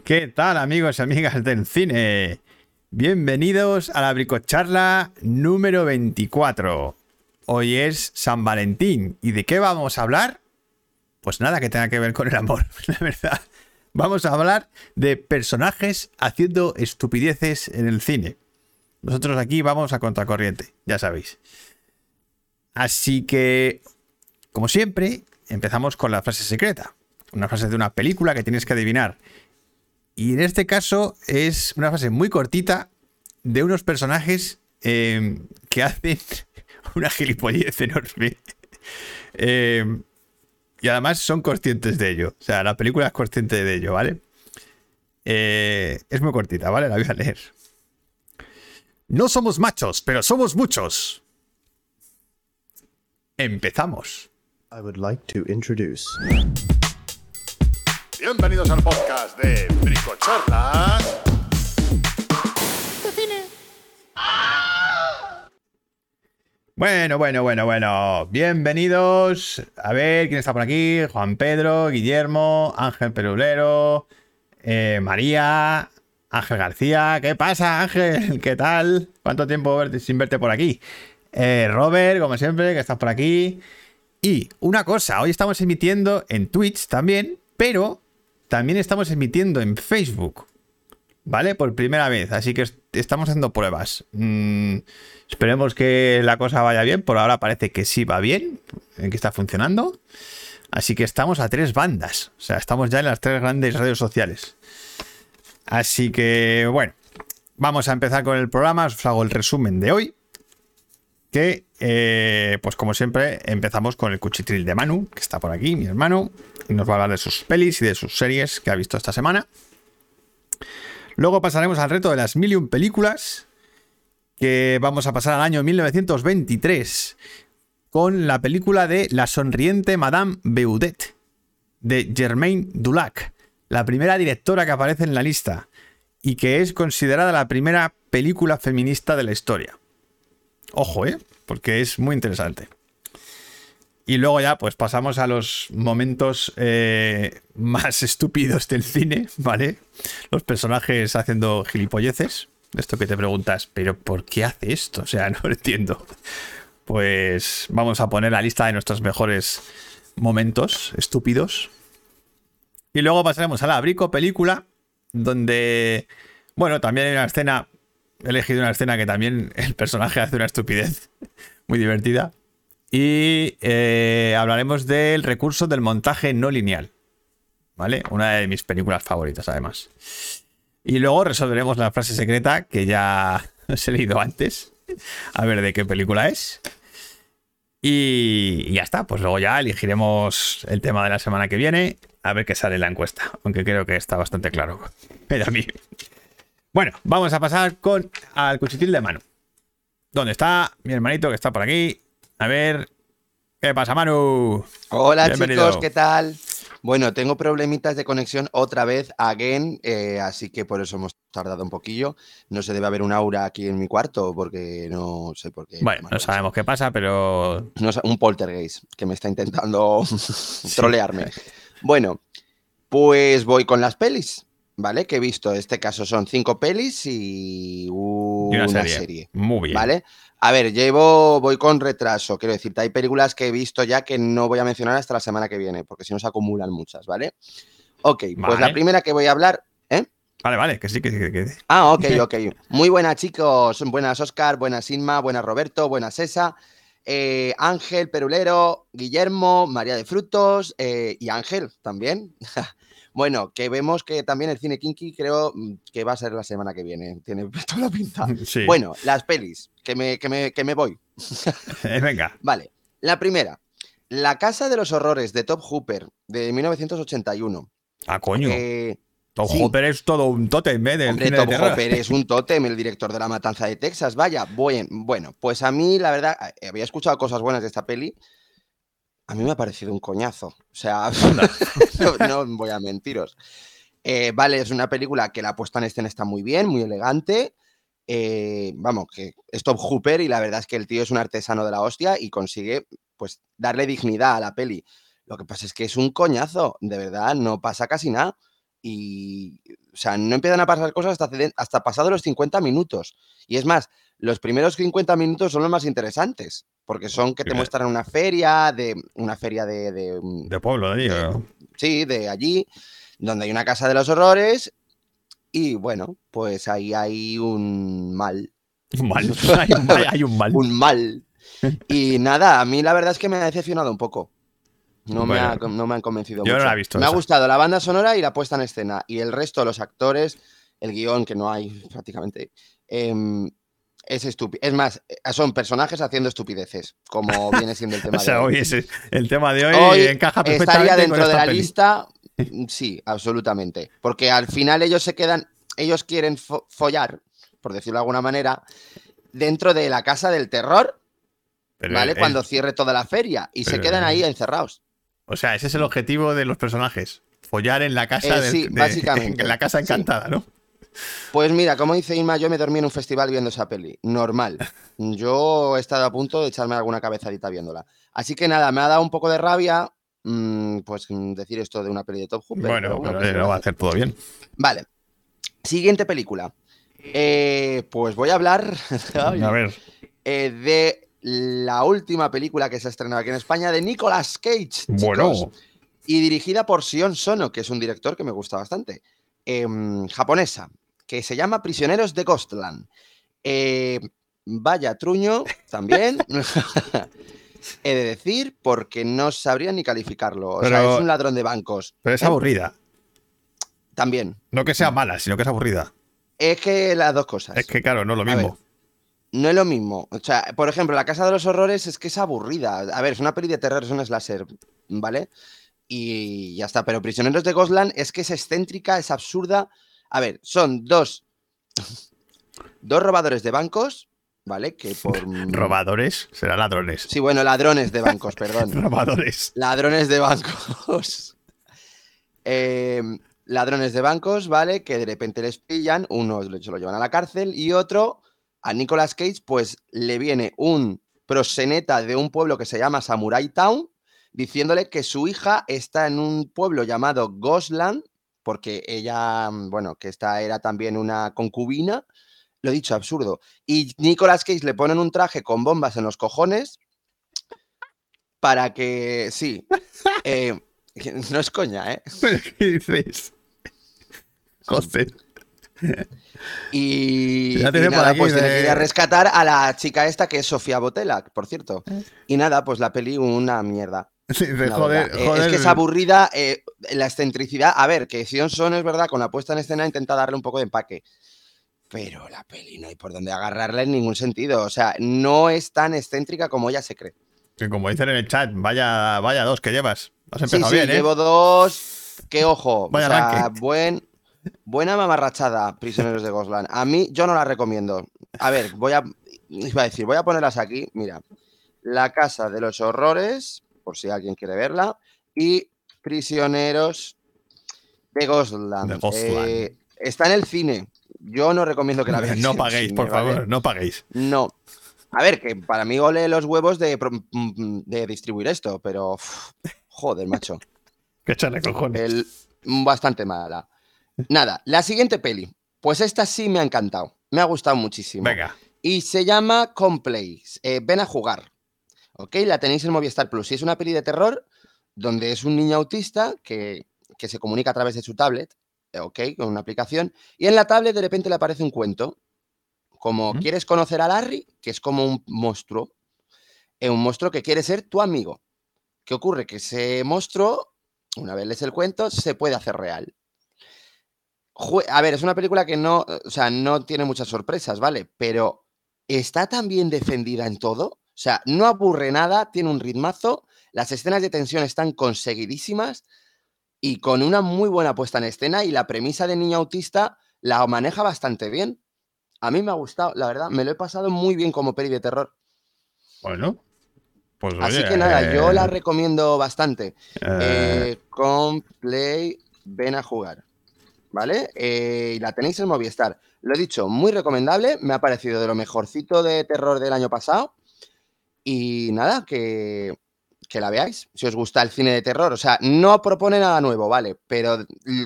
¿Qué tal amigos y amigas del cine? Bienvenidos a la bricocharla número 24. Hoy es San Valentín. ¿Y de qué vamos a hablar? Pues nada que tenga que ver con el amor, la verdad. Vamos a hablar de personajes haciendo estupideces en el cine. Nosotros aquí vamos a contracorriente, ya sabéis. Así que, como siempre, empezamos con la frase secreta. Una frase de una película que tienes que adivinar. Y en este caso es una frase muy cortita de unos personajes eh, que hacen una gilipollez enorme. Eh, y además son conscientes de ello. O sea, la película es consciente de ello, ¿vale? Eh, es muy cortita, ¿vale? La voy a leer. No somos machos, pero somos muchos. Empezamos. I would like to introduce. Bienvenidos al podcast de Bricocharlas. Bueno, bueno, bueno, bueno. Bienvenidos. A ver quién está por aquí. Juan Pedro, Guillermo, Ángel Perulero, eh, María, Ángel García. ¿Qué pasa, Ángel? ¿Qué tal? ¿Cuánto tiempo sin verte por aquí? Eh, Robert, como siempre, que estás por aquí. Y una cosa, hoy estamos emitiendo en Twitch también, pero también estamos emitiendo en Facebook. ¿Vale? Por primera vez. Así que est- estamos haciendo pruebas. Mm, esperemos que la cosa vaya bien. Por ahora parece que sí va bien. eh, Que está funcionando. Así que estamos a tres bandas. O sea, estamos ya en las tres grandes redes sociales. Así que, bueno. Vamos a empezar con el programa. Os hago el resumen de hoy. Que, eh, pues como siempre, empezamos con el cuchitril de Manu, que está por aquí, mi hermano. Y nos va a hablar de sus pelis y de sus series que ha visto esta semana. Luego pasaremos al reto de las mil y un películas, que vamos a pasar al año 1923 con la película de La sonriente Madame Beudet, de Germaine Dulac, la primera directora que aparece en la lista y que es considerada la primera película feminista de la historia. Ojo, ¿eh? Porque es muy interesante. Y luego ya, pues pasamos a los momentos eh, más estúpidos del cine, ¿vale? Los personajes haciendo gilipolleces. Esto que te preguntas, ¿pero por qué hace esto? O sea, no lo entiendo. Pues vamos a poner la lista de nuestros mejores momentos estúpidos. Y luego pasaremos a la Brico película, donde, bueno, también hay una escena, he elegido una escena que también el personaje hace una estupidez muy divertida. Y eh, hablaremos del recurso del montaje no lineal. ¿Vale? Una de mis películas favoritas, además. Y luego resolveremos la frase secreta que ya os he leído antes. A ver de qué película es. Y, ya está. Pues luego ya elegiremos el tema de la semana que viene. A ver qué sale en la encuesta. Aunque creo que está bastante claro. Pero a mí. Bueno, vamos a pasar con al cuchitril de mano. ¿Dónde está mi hermanito que está por aquí? A ver. ¿Qué pasa, Manu? Hola Bienvenido. chicos, ¿qué tal? Bueno, tengo problemitas de conexión otra vez, again, eh, así que por eso hemos tardado un poquillo. No se debe haber un aura aquí en mi cuarto porque no sé por qué. Bueno, no sabemos qué pasa, pero No un poltergeist que me está intentando trolearme. Bueno, pues voy con las pelis, ¿vale? Que he visto. En este caso son cinco pelis y y una, una serie. serie. Muy bien. ¿Vale? A ver, llevo, voy con retraso. Quiero decirte, hay películas que he visto ya que no voy a mencionar hasta la semana que viene, porque si no se acumulan muchas, ¿vale? Ok, pues la primera que voy a hablar. ¿eh? Vale, vale, que sí, que sí, que que. Ah, ok, ok. Muy buenas, chicos. Buenas, Oscar. Buenas, Inma. Buenas, Roberto. Buenas, Cesa. eh, Ángel Perulero, Guillermo, María de Frutos eh, y Ángel también. bueno, que vemos que también el cine kinky creo mm, que va a ser la semana que viene. Tiene toda la pinta. Sí. Bueno, las pelis, que me, que me, que me voy. Eh, venga. Vale, la primera. La Casa de los Horrores de Top Hooper de 1981. Ah, coño. Eh, Tom sí. Hopper es todo un tótem, ¿eh? Del hombre, de. Hooper es un tótem, el director de La Matanza de Texas. Vaya, buen, bueno, pues a mí, la verdad, eh, había escuchado cosas buenas de esta peli. A mí me ha parecido un coñazo. O sea, no, no voy a mentiros. Eh, vale, es una película que la puesta en escena está muy bien, muy elegante. eh, vamos, que es Top Hooper y la verdad es que el tío es un artesano de la hostia y consigue pues darle dignidad a la peli. Lo que pasa es que es un coñazo, de verdad, no pasa casi nada. Y o sea, no empiezan a pasar cosas hasta, hasta pasado los 50 minutos. Y es más, los primeros 50 minutos son los más interesantes, porque son que te muestran una feria, de una feria de, de, mm, De pueblo, de allí, ¿no? sí, de allí, donde hay una casa de los horrores. Y bueno, pues ahí hay un mal. Un mal. Hay un mal. Hay un mal. Un mal. Y nada, a mí la verdad es que me ha decepcionado un poco. No, me, ha- no me han convencido yo no la he visto me ha gustado la banda sonora y la puesta en escena. Y el resto, los actores, el guion, que no hay prácticamente, em, es estúpido. Es más, eh, son personajes haciendo estupideces, como viene siendo el tema O sea, de hoy. ese- el tema de hoy, Hoy encaja perfectamente estaría con dentro de la peli. lista. mm, Sí, absolutamente. Porque al final ellos se quedan, ellos quieren fo- follar, por decirlo de alguna manera, dentro de la casa del terror, Pero ¿vale? el- Cuando cierre toda la feria y se quedan el- ahí encerrados. O sea, ese es el objetivo de los personajes. Follar en la casa Eh, del- sí, de- básicamente, en la casa sí. encantada, ¿no? Pues mira, como dice Inma, yo me dormí en un festival viendo esa peli. Normal. Yo he estado a punto de echarme alguna cabezadita viéndola. Así que nada, me ha dado un poco de rabia. mm, pues mm, decir esto de una peli de Top Hooper. bueno, pero pero ¿qué se eh, le lo va a hacer? todo bien. Vale. Siguiente película. Eh, pues voy a hablar A ver. eh, de la última película que se ha estrenado aquí en España de Nicolas Cage. chicos, Bueno, Y dirigida por Sion Sono, que es un director que me gusta bastante. em, japonesa, que se llama Prisioneros de Ghostland. Eh, vaya truño también. He de decir, porque no sabría ni calificarlo. O sea, es un ladrón de bancos. pero es aburrida. También. No que sea mala, sino que es aburrida. Es que las dos cosas. Es que, claro, no es lo mismo. No es lo mismo. O sea, por ejemplo, La Casa de los Horrores es que es aburrida. A ver, es una peli de terror, es un slasher, ¿vale? Y ya está. Pero Prisioneros de Ghostland es que es excéntrica, es absurda. A ver, son dos. Dos robadores de bancos, ¿vale? Que por. Robadores, será ladrones. Sí, bueno, ladrones de bancos, perdón. Robadores. Ladrones de bancos. Eh, ladrones de bancos, ¿vale? Que de repente les pillan, uno se lo llevan a la cárcel y otro, a Nicolas Cage, pues le viene un proseneta de un pueblo que se llama Samurai Town, diciéndole que su hija está en un pueblo llamado Ghostland, porque ella, mm, bueno, que esta era también una concubina. Lo he dicho, absurdo. Y Nicolas Cage le ponen un traje con bombas en los cojones para que, sí, eh, no es coña, ¿eh? ¿Qué dices? Joder. Y, Ya y nada, aquí pues de- a rescatar a la chica esta que es Sofía Botella, por cierto. Y nada, pues la peli una mierda. Dice, la joder, verdad. Eh, joder. Es que es aburrida, eh, la excentricidad. A ver, que Sion Son es verdad, con la puesta en escena intenta darle un poco de empaque. Pero la peli no hay por dónde agarrarla en ningún sentido. O sea, no es tan excéntrica como ella se cree. Que como dicen en el chat, vaya, vaya dos que llevas. Has Sí, empezado sí, bien, ¿eh? llevo dos. Que ojo. Vaya o sea, arranque. buen, buena mamarrachada, Prisioneros de Ghostland. A mí, yo no la recomiendo. A ver, voy a. Iba a decir, voy a ponerlas aquí. Mira. La Casa de los Horrores, por si alguien quiere verla. Y Prisioneros de Ghostland. Eh, está en el cine. Yo no recomiendo que la veáis. No paguéis, cine, por ¿vale? favor, no paguéis. No. A ver, que para mí ole los huevos de, distribuir esto, pero. joder, macho. Que echarle cojones. El, bastante mala. Nada, la siguiente peli. Pues esta sí me ha encantado. Me ha gustado muchísimo. Venga. Y se llama Complex. eh, ven a jugar. ¿Ok? La tenéis en Movistar Plus. Y es una peli de terror donde es un niño autista que, que se comunica a través de su tablet. eh, ¿Ok? Con una aplicación. Y en la tablet de repente le aparece un cuento. Como ¿Mm? quieres conocer a Larry, que es como un monstruo. eh, un monstruo que quiere ser tu amigo. ¿Qué ocurre? Que ese monstruo, una vez lees el cuento, se puede hacer real. A ver, es una película que no, o sea, no tiene muchas sorpresas, ¿vale? Pero está tan bien defendida en todo. O sea, no aburre nada, tiene un ritmazo, las escenas de tensión están conseguidísimas y con una muy buena puesta en escena y la premisa de niño autista la maneja bastante bien. A mí me ha gustado, la verdad, me lo he pasado muy bien como peli de terror. Bueno. Pues Así oye, que nada, yo la eh, recomiendo bastante. eh, Eh, con Play, ven a jugar. ¿Vale? Eh, y la tenéis en Movistar. Lo he dicho, muy recomendable. Me ha parecido de lo mejorcito de terror del año pasado. Y nada, que, que la veáis. Si os gusta el cine de terror. O sea, no propone nada nuevo, ¿vale? Pero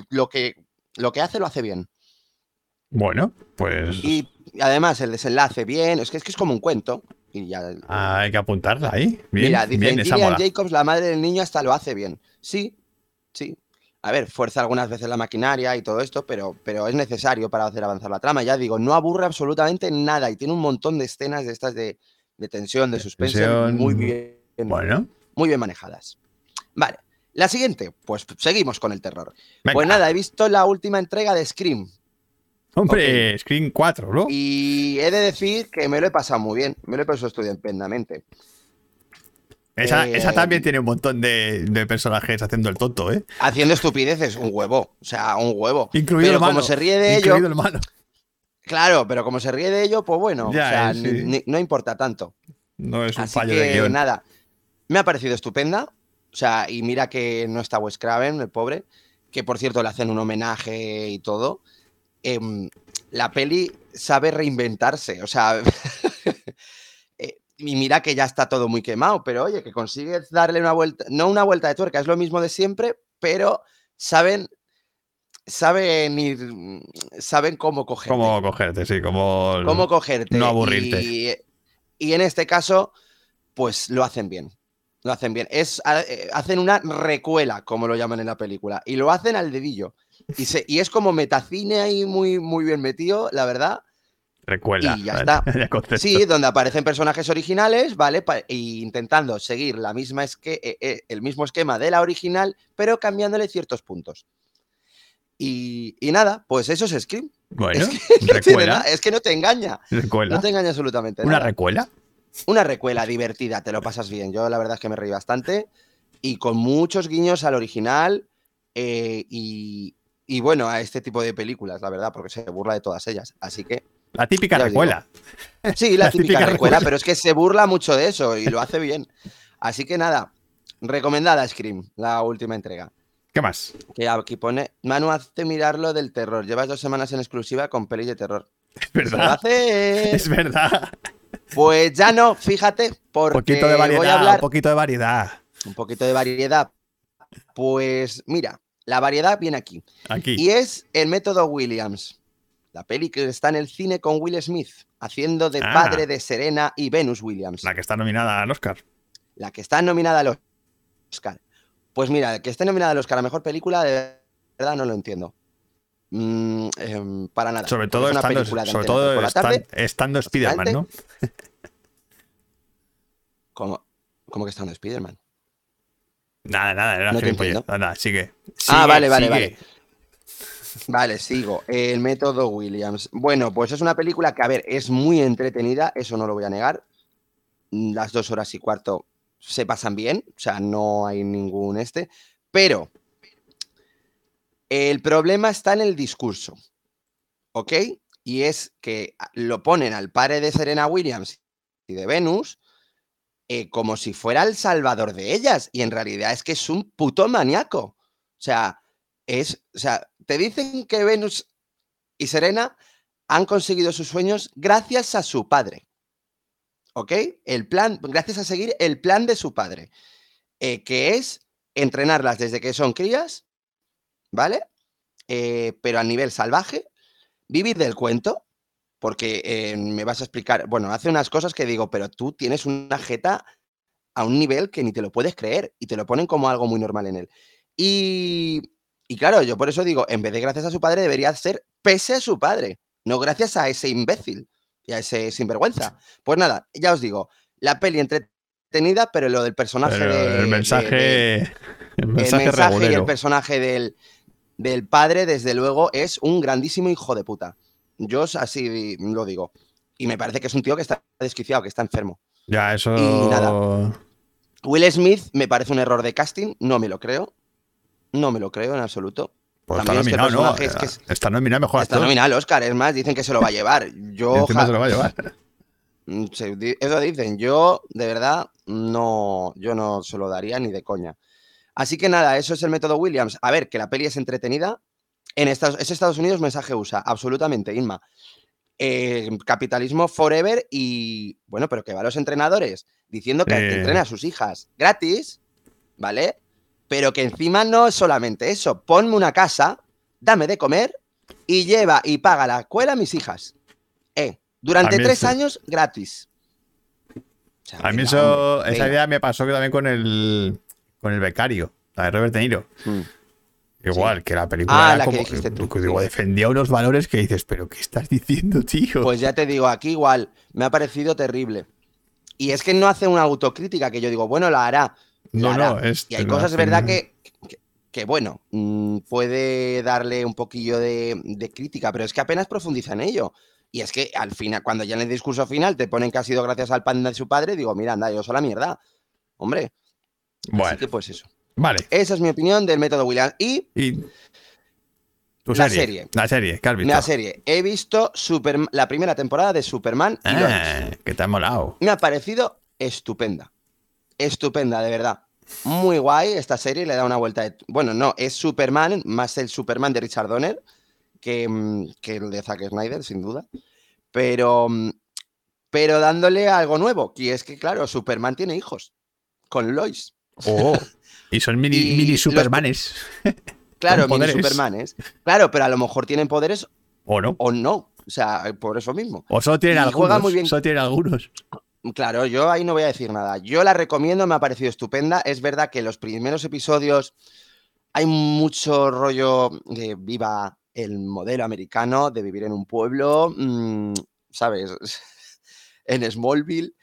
lo que lo que hace lo hace bien. Bueno, pues Y además el desenlace bien, es que es, que es como un cuento. Y ya, hay que apuntarla ahí. Bien, Mira, dice bien, Gillian. Jacobs, la madre del niño, hasta lo hace bien. Sí, sí. A ver, fuerza algunas veces la maquinaria y todo esto, pero, pero es necesario para hacer avanzar la trama. Ya digo, no aburre absolutamente nada y tiene un montón de escenas de estas de, de tensión, de suspense, tensión. muy bien, Bueno, muy bien manejadas. Vale, la siguiente, pues seguimos con el terror. venga. Pues nada, he visto la última entrega de Scream Hombre, Screen 4, ¿no? y he de decir que me lo he pasado muy bien, me lo he pasado estupendamente. Esa, eh, esa también tiene un montón de, de personajes haciendo el tonto, ¿eh? Haciendo estupideces, un huevo, o sea, un huevo. Incluido Pero el malo. como se ríe de ello, Incluido el malo. Claro, pero como se ríe de ello, pues bueno, Ya, o sea, eh, sí. ni- ni- no importa tanto. No es un Así fallo de que guion. nada, me ha parecido estupenda. O sea, y mira que no está Wes Craven, el pobre, que por cierto le hacen un homenaje y todo. Em, la peli sabe reinventarse, o sea, eh, y mira que ya está todo muy quemado, pero oye, que consigues darle una vuelta, no una vuelta de tuerca, es lo mismo de siempre, pero saben, saben ir, saben cómo coger Cómo cogerte, sí, como. cómo cogerte. no aburrirte. Y, y en este caso, pues lo hacen bien. Lo hacen bien. Es, eh, hacen una recuela, como lo llaman en la película. Y lo hacen al dedillo. Y, se, y es como metacine ahí muy, muy bien metido, la verdad. Recuela. Y ya está. Sí, donde aparecen personajes originales, ¿vale? Pa- y intentando seguir la misma esque- eh, eh, el mismo esquema de la original, pero cambiándole ciertos puntos. Y, y nada, pues eso es Scream. Bueno, Es que, no recuela. es que no te engaña. recuela. No te engaña absolutamente ¿Una nada. recuela? Una recuela divertida, te lo pasas bien. Yo la verdad es que me reí bastante y con muchos guiños al original eh, y, y bueno, a este tipo de películas, la verdad, porque se burla de todas ellas. Así que La típica digo. recuela. sí, la, La típica, típica recuela, recuela. pero es que se burla mucho de eso y lo hace bien. Así que nada, recomendada Scream, la última entrega. ¿Qué más? Que aquí pone, Manu, hace mirarlo del terror. Llevas dos semanas en exclusiva con pelis de terror. Es ¿Se lo verdad. Es verdad. Pues ya no, fíjate, Un porque poquito de voy a variedad. hablar Un poquito de variedad. un poquito de variedad. Pues mira, la variedad viene aquí. Aquí. Y es el método Williams. La peli que está en el cine con Will Smith, haciendo de Ah. padre de Serena y Venus Williams. La que está nominada al Oscar. La que está nominada al Oscar. Pues mira, que esté nominada al Oscar a mejor película, de verdad no lo entiendo. Mm, em, para nada. Sobre todo es una estando, película de sobre todo por la estan- tarde. estando Spider-Man, ¿no? ¿Cómo, cómo que está en Spider-Man? Nada, nada, era No te. Nada, sigue. Ah, vale, vale, sigue. vale. Vale, sigo. El método Williams. Bueno, pues es una película que, a ver, es muy entretenida, eso no lo voy a negar. Las dos horas y cuarto se pasan bien, o sea, no hay ningún este. Pero el problema está en el discurso, ¿ok? Y es que lo ponen al padre de Serena Williams y de Venus eh, como si fuera el salvador de ellas. Y en realidad es que es un puto maníaco. O sea, es, o sea, te dicen que Venus y Serena han conseguido sus sueños gracias a su padre. ¿Ok? El plan, gracias a seguir el plan de su padre, eh, que es entrenarlas desde que son crías, ¿vale? Eh, pero a nivel salvaje, vivir del cuento, porque eh, me vas a explicar, bueno, hace unas cosas que digo, pero tú tienes una jeta a un nivel que ni te lo puedes creer y te lo ponen como algo muy normal en él. Y, y claro, yo por eso digo, en vez de gracias a su padre, debería ser pese a su padre, no gracias a ese imbécil y a ese sinvergüenza. Pues nada, ya os digo, la peli entretenida, pero lo del personaje de- el mensaje. de- el el mensaje, mensaje y el personaje del, del padre, desde luego, es un grandísimo hijo de puta. Yo así lo digo. Y me parece que es un tío que está desquiciado, que está enfermo. Ya, eso. Y nada. Will Smith me parece un error de casting, no me lo creo. No me lo creo en absoluto. Pues está También es que el nominado, ¿no? es que Está nominado mejor Está nominado al Oscar, es más, dicen que se lo va a llevar. Yo, ja- se lo va a llevar. Mm, Eso dicen. Yo, de verdad, no, yo no se lo daría ni de coña. Así que nada, eso es el método Williams. A ver, que la peli es entretenida. En Estados, es Estados Unidos mensaje USA, absolutamente, Inma. Eh, capitalismo forever y, bueno, pero que va a los entrenadores diciendo que Eh. entrena a sus hijas gratis, ¿vale? Pero que encima no es solamente eso. Ponme una casa dame de comer y lleva y paga la escuela a mis hijas. Eh, durante tres años gratis. O sea, A mí eso, esa idea me pasó que también con el, con el becario, la de Robert De Niro. Mm. Igual, que la película Ah, era la que como, dijiste tú, que digo, defendía unos valores que dices, pero ¿qué estás diciendo, tío? Pues ya te digo, aquí igual, me ha parecido terrible. Y es que no hace una autocrítica que yo digo, bueno, la hará. No, no, es- Y hay cosas, hacen- verdad, que, que, que, bueno, mm, puede darle un poquillo de, de crítica, pero es que apenas profundiza en ello. Y es que al final, cuando ya en el discurso final te ponen que ha sido gracias al pan de su padre, digo, mira, anda, yo soy la mierda. Hombre, bueno, así que pues eso. vale. Esa es mi opinión del método Williams. Y Y tu La serie, serie. La serie, ¿qué has visto? la serie, he visto Superm- la primera temporada de Superman y Lois. Ah, que te ha molado. Me ha parecido estupenda. Estupenda, de verdad. Muy guay esta serie, le da una vuelta de... Bueno, no, es Superman, más el Superman de Richard Donner que, mm, que el de Zack Snyder, sin duda. Pero, mm, pero dándole algo nuevo, y es que, claro, Superman tiene hijos con Lois. Oh, y son mini, Y mini los- supermanes. Claro, mini. Supermanes. Claro, pero a lo mejor tienen poderes ¿O no? o no. O sea, por eso mismo. O solo tienen y algunos. juega muy bien. Solo tienen algunos. Claro, yo ahí no voy a decir nada. Yo la recomiendo, me ha parecido estupenda. Es verdad que los primeros episodios hay mucho rollo de viva el modelo americano, de vivir en un pueblo, mm, ¿sabes? en Smallville.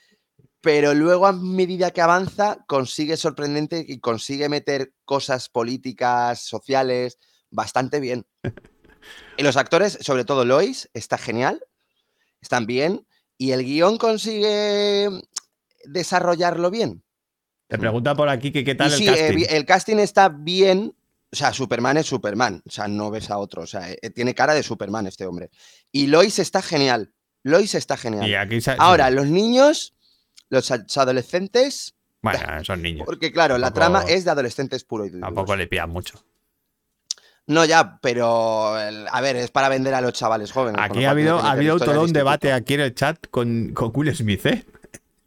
Pero luego, a medida que avanza, consigue sorprendente y consigue meter cosas políticas, sociales, bastante bien. Y los actores, sobre todo Lois, está genial, están bien, y el guion consigue desarrollarlo bien. Te pregunta por aquí que qué tal Y el sí, eh, casting. el casting está bien. O sea, Superman es Superman. O sea, no ves a otro. O sea, eh, tiene cara de Superman este hombre. Y Lois está genial. Lois está genial. Y aquí se- Ahora, los niños, los adolescentes, Bueno, son niños. porque claro, la trama es de adolescentes puro y duro. Tampoco le pían mucho. No, ya, pero el- a ver, es para vender a los chavales jóvenes. Aquí ha habido, ha habido todo un debate aquí en el chat con, con Will Smith, ¿eh?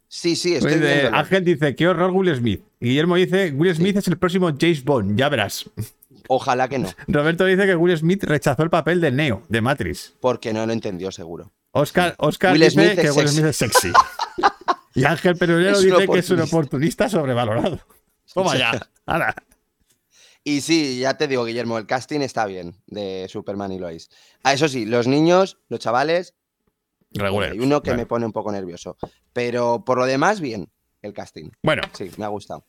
Sí, sí, estoy Pues. Ángel dice, qué horror Will Smith. Guillermo dice, Will Smith es el próximo James Bond, ya verás. Ojalá que no, Roberto dice que Will Smith rechazó el papel de Neo, de Matrix. porque no lo entendió seguro. Oscar, Oscar Will dice Smith que Will. Smith es sexy. y Ángel Perulero dice que es un oportunista. sobrevalorado. Toma ya. Hala. Y sí, ya te digo, Guillermo, el casting está bien de Superman y Lois. Ah, eso sí, los niños, los chavales, Regular. hay uno que Bueno. me pone un poco nervioso. Pero por lo demás, bien, el casting. Bueno, Sí, me ha gustado.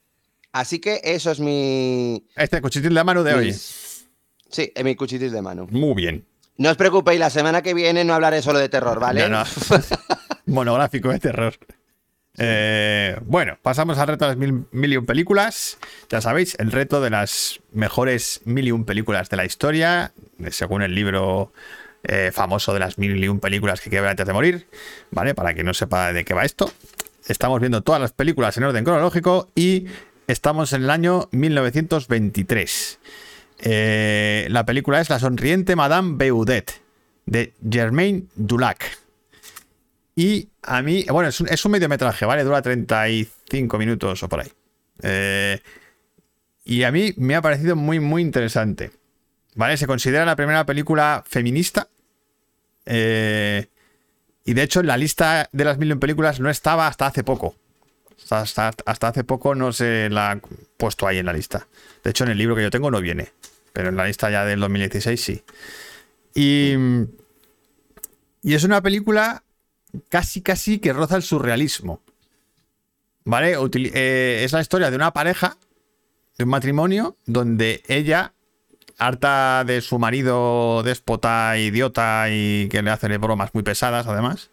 Así que eso es mi. este cuchitín de mano de hoy. mis- Sí, es mi cuchitis de mano. Muy bien. No os preocupéis, la semana que viene no hablaré solo de terror, ¿vale? No, no. Monográfico de terror. Eh, bueno, pasamos al reto de las mil, mil películas. Ya sabéis, el reto de las mejores mil películas de la historia, según el libro eh, famoso de las mil películas que hay que ver antes de morir. ¿Vale? Para que no sepa de qué va esto. Estamos viendo todas las películas en orden cronológico y estamos en el año 1923. Eh, la película es La sonriente Madame Beudet de Germaine Dulac. Y a mí, bueno, es un, es un mediometraje, ¿vale? Dura 35 minutos o por ahí. Eh, y a mí me ha parecido muy, muy interesante. ¿Vale? Se considera la primera película feminista. Eh, y de hecho, en la lista de las mil películas no estaba hasta hace poco. Hasta- hasta hace poco no se la ha puesto ahí en la lista. De hecho, en el libro que yo tengo no viene. Pero en la lista ya del 2016 sí. Y, y es una película casi, casi que roza el surrealismo. ¿Vale? Eh, es la historia de una pareja, de un matrimonio, donde ella, harta de su marido déspota, idiota y que le hace bromas muy pesadas, además,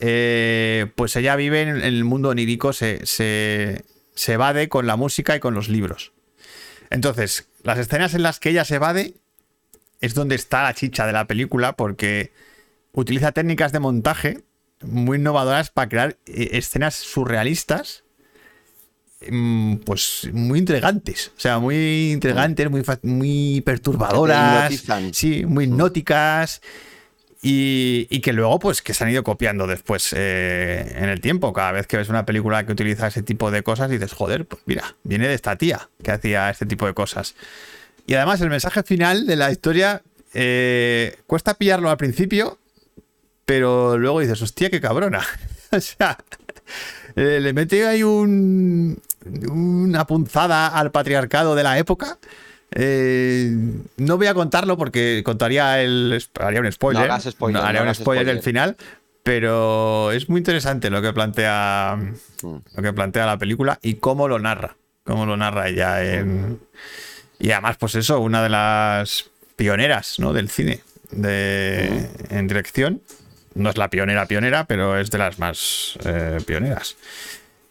eh, pues ella vive en, en el mundo onírico, se, se, se evade con la música y con los libros. Entonces, las escenas en las que ella se evade es donde está la chicha de la película, porque utiliza técnicas de montaje muy innovadoras para crear eh, escenas surrealistas, mm, pues muy intrigantes. O sea, muy intrigantes, muy, muy perturbadoras. Sí, muy hipnóticas. Y, y que luego, pues, que se han ido copiando después eh, en el tiempo. Cada vez que ves una película que utiliza ese tipo de cosas, dices, joder, pues mira, viene de esta tía que hacía este tipo de cosas. Y además el mensaje final de la historia eh, cuesta pillarlo al principio, pero luego dices, hostia, qué cabrona. o sea, le mete ahí un, una punzada al patriarcado de la época. Eh, no voy a contarlo porque contaría el. haría un spoiler. No hagas spoiler, haría no un spoiler del final. Pero es muy interesante lo que plantea. Mm. Lo que plantea la película y cómo lo narra. Cómo lo narra ella en. Y además, pues eso, una de las pioneras ¿no? del cine de, en dirección. No es la pionera pionera, pero es de las más eh, pioneras.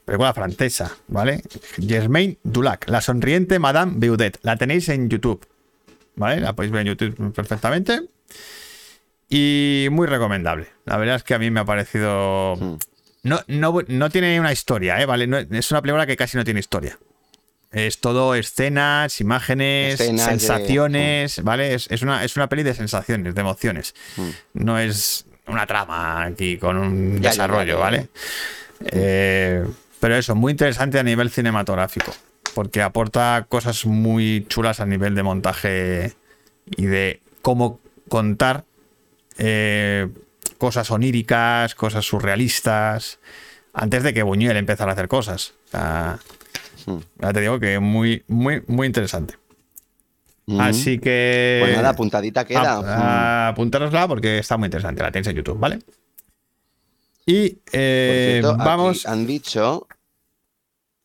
Película francesa, ¿vale? Germaine Dulac, la sonriente Madame Beudet. La tenéis en YouTube, ¿vale? La podéis ver en YouTube perfectamente. Y muy recomendable. La verdad es que a mí me ha parecido... No, no, no tiene una historia, ¿eh? ¿Vale? No- es una película que casi no tiene historia. Es todo escenas, imágenes, Escenas de- sensaciones, ¿vale? Es, es una, es una peli de sensaciones, de emociones. Mm. No es una trama aquí con un Ya, desarrollo, ya, ya. ¿vale? Eh, pero eso, muy interesante a nivel cinematográfico, porque aporta cosas muy chulas a nivel de montaje y de cómo contar eh, cosas oníricas, cosas surrealistas, antes de que Buñuel empezara a hacer cosas. O sea, Mm. ya te digo que muy, muy, muy interesante. Mm. Así que... Pues nada, apuntadita queda. Ap- a- apuntárosla porque está muy interesante. La tenéis en YouTube, ¿vale? Y eh, cierto, vamos. han dicho.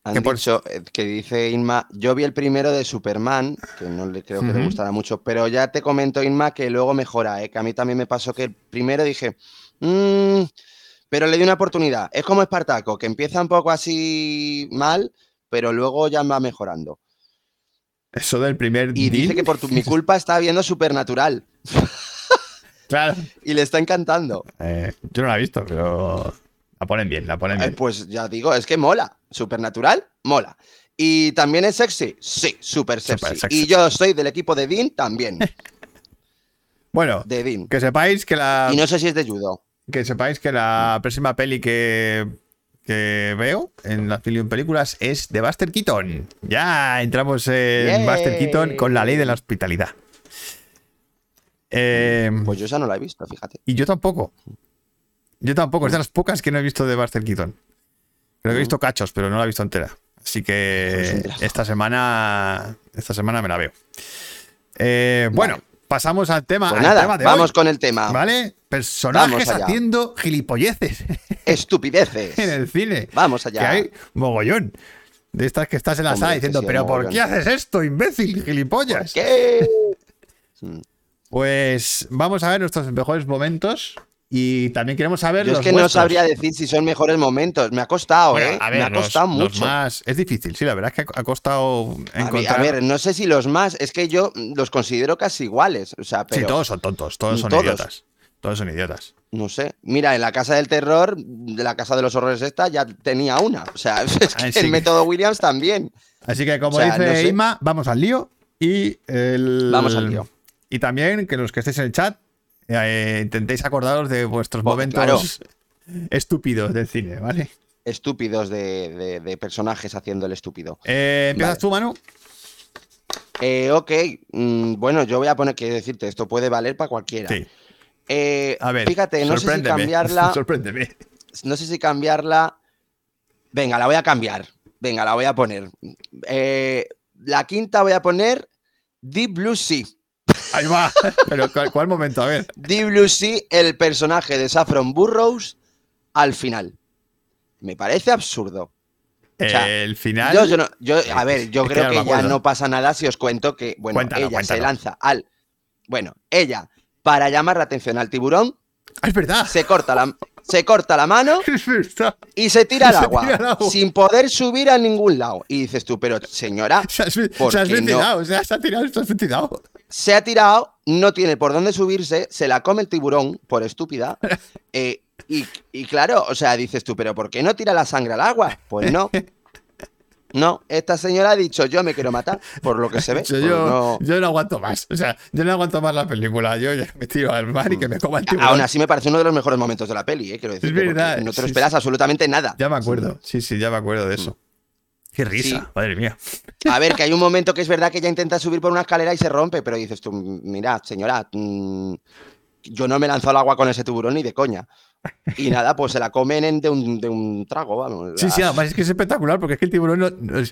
Han Que por- dicho eh, que dice Inma. Yo vi el primero de Superman, que no le creo que le Ujú. gustará mucho, pero ya te comento, Inma, que luego mejora, ¿eh? que a mí también me pasó que el primero dije. "Mm", pero le di una oportunidad. Es como Espartaco, que empieza un poco así mal, pero luego ya va mejorando. Eso del primer. Y dice que por tu- mi culpa está viendo Supernatural Claro. y le está encantando. Eh, yo no la he visto, pero. La ponen bien, la ponen Eh, bien. pues ya digo, es que mola. Supernatural, mola. ¿Y también es sexy? Sí, súper sexy. Súper sexy. Y yo soy del equipo de Dean también. Bueno, De Dean. que sepáis que la. Y no sé si es de judo. Que sepáis que la próxima peli que, que veo en las Film Películas es de Buster Keaton. Ya entramos en Yay. Buster Keaton con la ley de la hospitalidad. Eh, Pues yo esa no la he visto, fíjate. y yo tampoco. Yo tampoco. Es de las pocas que no he visto de Buster Keaton. Creo que he visto cachos, pero no la he visto entera. Así Pues que entera. esta semana. Esta semana me la veo. Eh, bueno, Vale. Pasamos al tema. Pues al nada, tema de vamos hoy, con el tema. ¿Vale? Personajes haciendo gilipolleces Estupideces. en el cine. Vamos Que allá. hay mogollón. De estas que estás en la Hombre, sala diciendo, pero ¿por mogollón. qué haces esto, imbécil, gilipollas? ¿Qué? Pues vamos a ver nuestros mejores momentos y también queremos saber Yo es los que no sabría decir si son mejores momentos. Me ha costado, Bueno, ¿eh? a ver, Me ha los- costado los mucho. más... Es difícil, sí, la verdad es que ha costado A, ver, no sé si los más, es que yo los considero casi iguales. O sea, pero sí, todos son tontos, todos son Todos. idiotas. Todos son idiotas. no sé. Mira, en la casa del terror, de la casa de los horrores esta, ya tenía una. O sea, es que Ah, sí. el método Williams también. Así que, como O sea, dice no sé. Ima, vamos al lío y el... Vamos al lío. Y también que los que estéis en el chat eh, intentéis acordaros de vuestros momentos claro. estúpidos del cine, ¿vale? Estúpidos de, de- de personajes haciendo el estúpido. Eh, ¿Empiezas Vale. tú, Manu? Eh, ok, mm, bueno, yo voy a poner que decirte, esto puede valer para cualquiera. Sí. Eh, A ver, fíjate, no sé si cambiarla. Sorpréndeme. no sé si cambiarla. Venga, la voy a cambiar. Venga, la voy a poner. La quinta voy a poner Deep Blue Sea. Ahí va. Pero ¿cuál, cuál momento? A ver. Deep Blue Sea, el personaje de Saffron Burrows al final. Me parece absurdo. sea, el final. Yo, yo no- yo- a ver, yo Es que creo ya que, ya no pasa nada si os cuento que, bueno, Cuéntalo, ella cuéntalo. se lanza al. Bueno, ella, para llamar la atención al tiburón, Ah, es verdad. se corta la, se corta la mano y se tira al agua, sin poder subir a ningún lado. Y dices tú, pero señora, Se has, se ¿Por has qué no? suicidado. Se has tirado, se has suicidado. se ha tirado, no tiene por dónde subirse, se la come el tiburón por estúpida. eh, y, y claro, o sea, dices tú, pero ¿por qué no tira la sangre al agua? Pues no. No, esta señora ha dicho, yo me quiero matar, por lo que se ve. Yo, yo, no. yo no aguanto más. O sea, yo no aguanto más la película. Yo ya me tiro al mar y que me coma el tiburón. Aún así me parece uno de los mejores momentos de la peli, ¿eh? quiero decir. verdad, No te lo sí, esperas absolutamente nada. Ya me acuerdo. Sí, sí, ya me acuerdo de eso. Qué risa, Sí. madre mía. A ver, que hay un momento que es verdad que ella intenta subir por una escalera y se rompe, pero dices tú, mira, señora, mm, yo no me lanzo al agua con ese tiburón ni de coña. Y nada, pues se la comen en- de, un, de un trago, vamos. Sí, sí, además es que es espectacular porque es que el tiburón, no-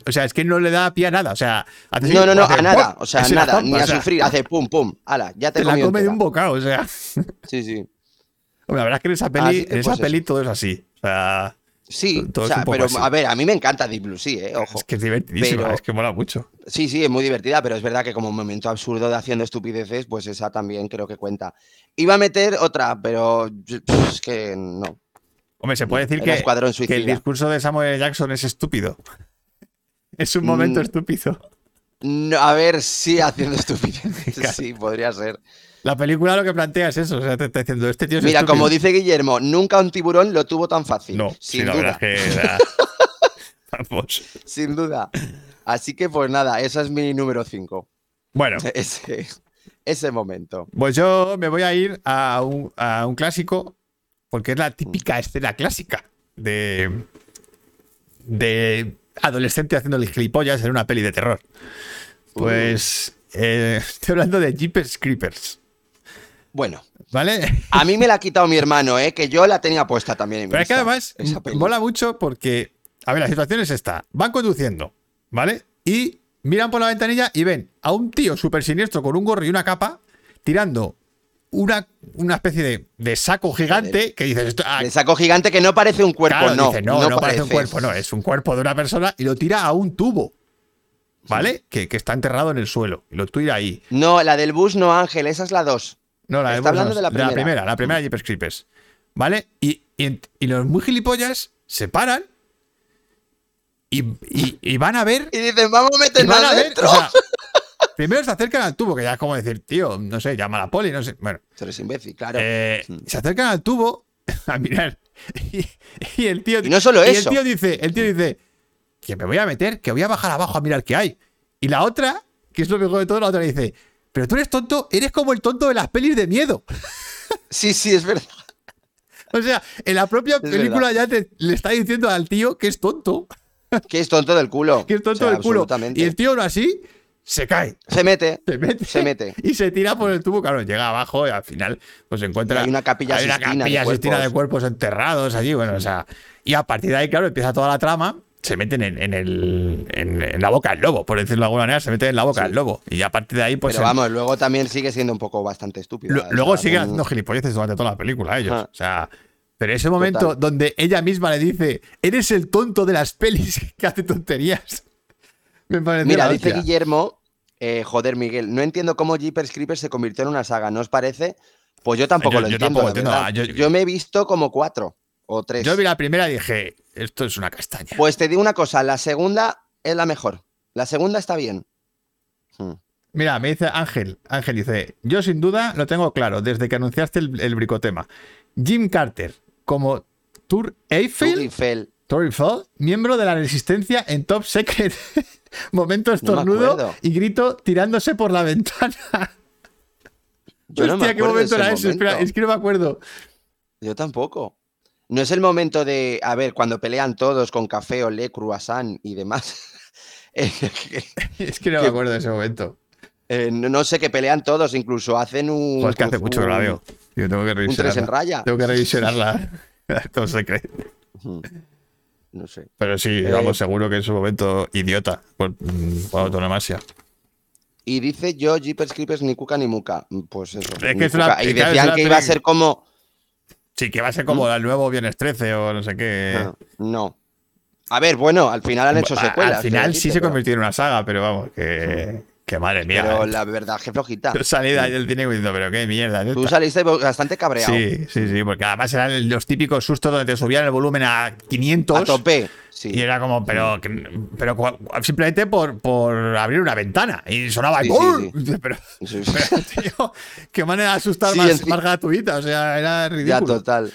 o sea, es que no le da pie a nada. O sea, hace No, no, no, hace a nada, ¡pum! o sea, nada, ni o a sea, sufrir, hace pum, pum, ala, ya te Se la come de un bocado, o sea. Sí, sí. Hombre, la verdad es que en esa Así peli, en esa pues, peli todo es así. O sea, Sí, Todo o sea, pero así. a ver, a mí me encanta Deep Blue, sí, eh, ojo. es que es divertidísima, Pero- es que mola mucho. Sí, sí, es muy divertida, pero es verdad que como momento absurdo de haciendo estupideces, pues esa también creo que cuenta. Iba a meter otra, pero pff, es que no. Hombre, se puede decir que, el discurso de Samuel. Jackson es estúpido. Es un momento Mm, estúpido. No, a ver, sí, haciendo estupideces. Sí, podría ser. La película lo que plantea es eso. O sea, te está diciendo, este tío es Mira, estúpido. como dice Guillermo, nunca un tiburón lo tuvo tan fácil. No, sin sí, la duda. verdad es que. era- Vamos. Sin duda. Así que, pues nada, esa es mi número 5. Bueno, Ese, ese momento. pues yo me voy a ir a un, a un clásico porque es la típica escena clásica de. de adolescente haciendo gilipollas en una peli de terror. Pues. eh, estoy hablando de Jeepers Creepers. Bueno, ¿Vale? a mí me la ha quitado mi hermano, ¿eh? que yo la tenía puesta también en mi Pero es que además mola mucho porque, a ver, la situación es esta. Van conduciendo, ¿vale? Y miran por la ventanilla y ven a un tío súper siniestro con un gorro y una capa tirando una, una especie de, de saco gigante que dices... Esto, ah, El saco gigante que no parece un cuerpo, claro, no. dice, no, no, parece un cuerpo, no, es un cuerpo de una persona y lo tira a un tubo, ¿vale? Que, que está enterrado en el suelo y lo tira ahí. No, la del bus no, Ángel, esa es la 2. No, la Está hablando de la primera. primera, la primera Jeepers Creepers. ¿Vale? Y, y, y los muy gilipollas se paran y, y- van a ver. Y dicen, vamos a meternos van a ver. dentro. O sea, primero se acercan al tubo, que ya es como decir, tío, no sé, llama a la poli, no sé. Bueno, Tú eres imbécil, claro. eh, Mm. se acercan al tubo a mirar. Y, y el tío. Y no solo y eso. El tío dice, el tío dice, que me voy a meter, que voy a bajar abajo a mirar qué hay. Y la otra, que es lo mejor de todo, la otra le dice, pero tú eres tonto, eres como el tonto de las pelis de miedo. Sí, sí, es verdad. O sea, en la propia Es película ya te, le está diciendo al tío que es tonto, Que es tonto del culo. que es tonto O sea, del culo. Y el tío aún así se cae, Se mete. se mete, Se mete. y se tira por el tubo. Claro, llega abajo y al final pues encuentra. Y hay una capilla hay una de capilla de cuerpos. cuerpos enterrados allí. Bueno, o sea, y a partir de ahí, claro, empieza toda la trama. Se meten en, en el, en, en la boca del lobo, por decirlo de alguna manera, se meten en la boca Sí. del lobo. Y a partir de ahí, pues. Pero vamos, luego también sigue siendo un poco bastante estúpido. Lu- luego siguen un- haciendo gilipolleces durante toda la película ellos. Ajá. O sea, pero ese momento Total. donde ella misma le dice, eres el tonto de las pelis que hace tonterías. Me parece Mira, dice hostia. Guillermo, eh, joder, Miguel, no entiendo cómo Jeepers Creepers se convirtió en una saga, ¿no os parece? Pues yo tampoco Yo- lo yo entiendo. tampoco ah, yo- Yo me he visto como cuatro o tres. Yo vi la primera y dije, esto es una castaña. Pues te digo una cosa, la segunda es la mejor. La segunda está bien. Hmm. Mira, me dice Ángel, Ángel dice, yo sin duda lo tengo claro desde que anunciaste el, el bricotema. Jim Carter como Tour Eiffel, Eiffel. Tour Eiffel, miembro de la resistencia en Top Secret. Momento estornudo y grito tirándose por la ventana. Yo no me Hostia, ¿qué momento era ese? Espera, es que no me acuerdo. Yo tampoco. No es el momento de, a ver, cuando pelean todos con café, olé, croissant y demás. Eh, Es que no me Que- acuerdo de ese momento. eh, no, no sé, que pelean todos, incluso hacen un... Pues que hace mucho que la veo. Yo tengo que Un tres en revisionarla. raya. Tengo que revisionarla. Todo secreto. Hmm. No sé. Pero sí, Eh, vamos, seguro que en su momento idiota por, mm, por autonomasia. Y dice yo, Jeepers Creepers, ni cuca ni muca. Pues eso. que ni es una-. Y es decían que iba a ser como... Sí, que va a ser como el nuevo Viernes 13 o no sé qué. Ah, No. A ver, bueno, al final han hecho secuelas. Al final quiero sí se pero- convirtió en una saga, pero vamos, que, que madre mía. Pero eh. la verdad que flojita. Yo salí de ahí del cine diciendo, pero qué mierda. es Tú esta?". saliste bastante cabreado. Sí, sí, sí, porque además eran los típicos sustos donde te subían el volumen a 500. A tope. Sí. Y era como, pero, pero simplemente por, por abrir una ventana. Y sonaba. Sí, sí, Pero, tío, qué manera de asustar más, más gratuita. O sea, era Ya, ridículo. total.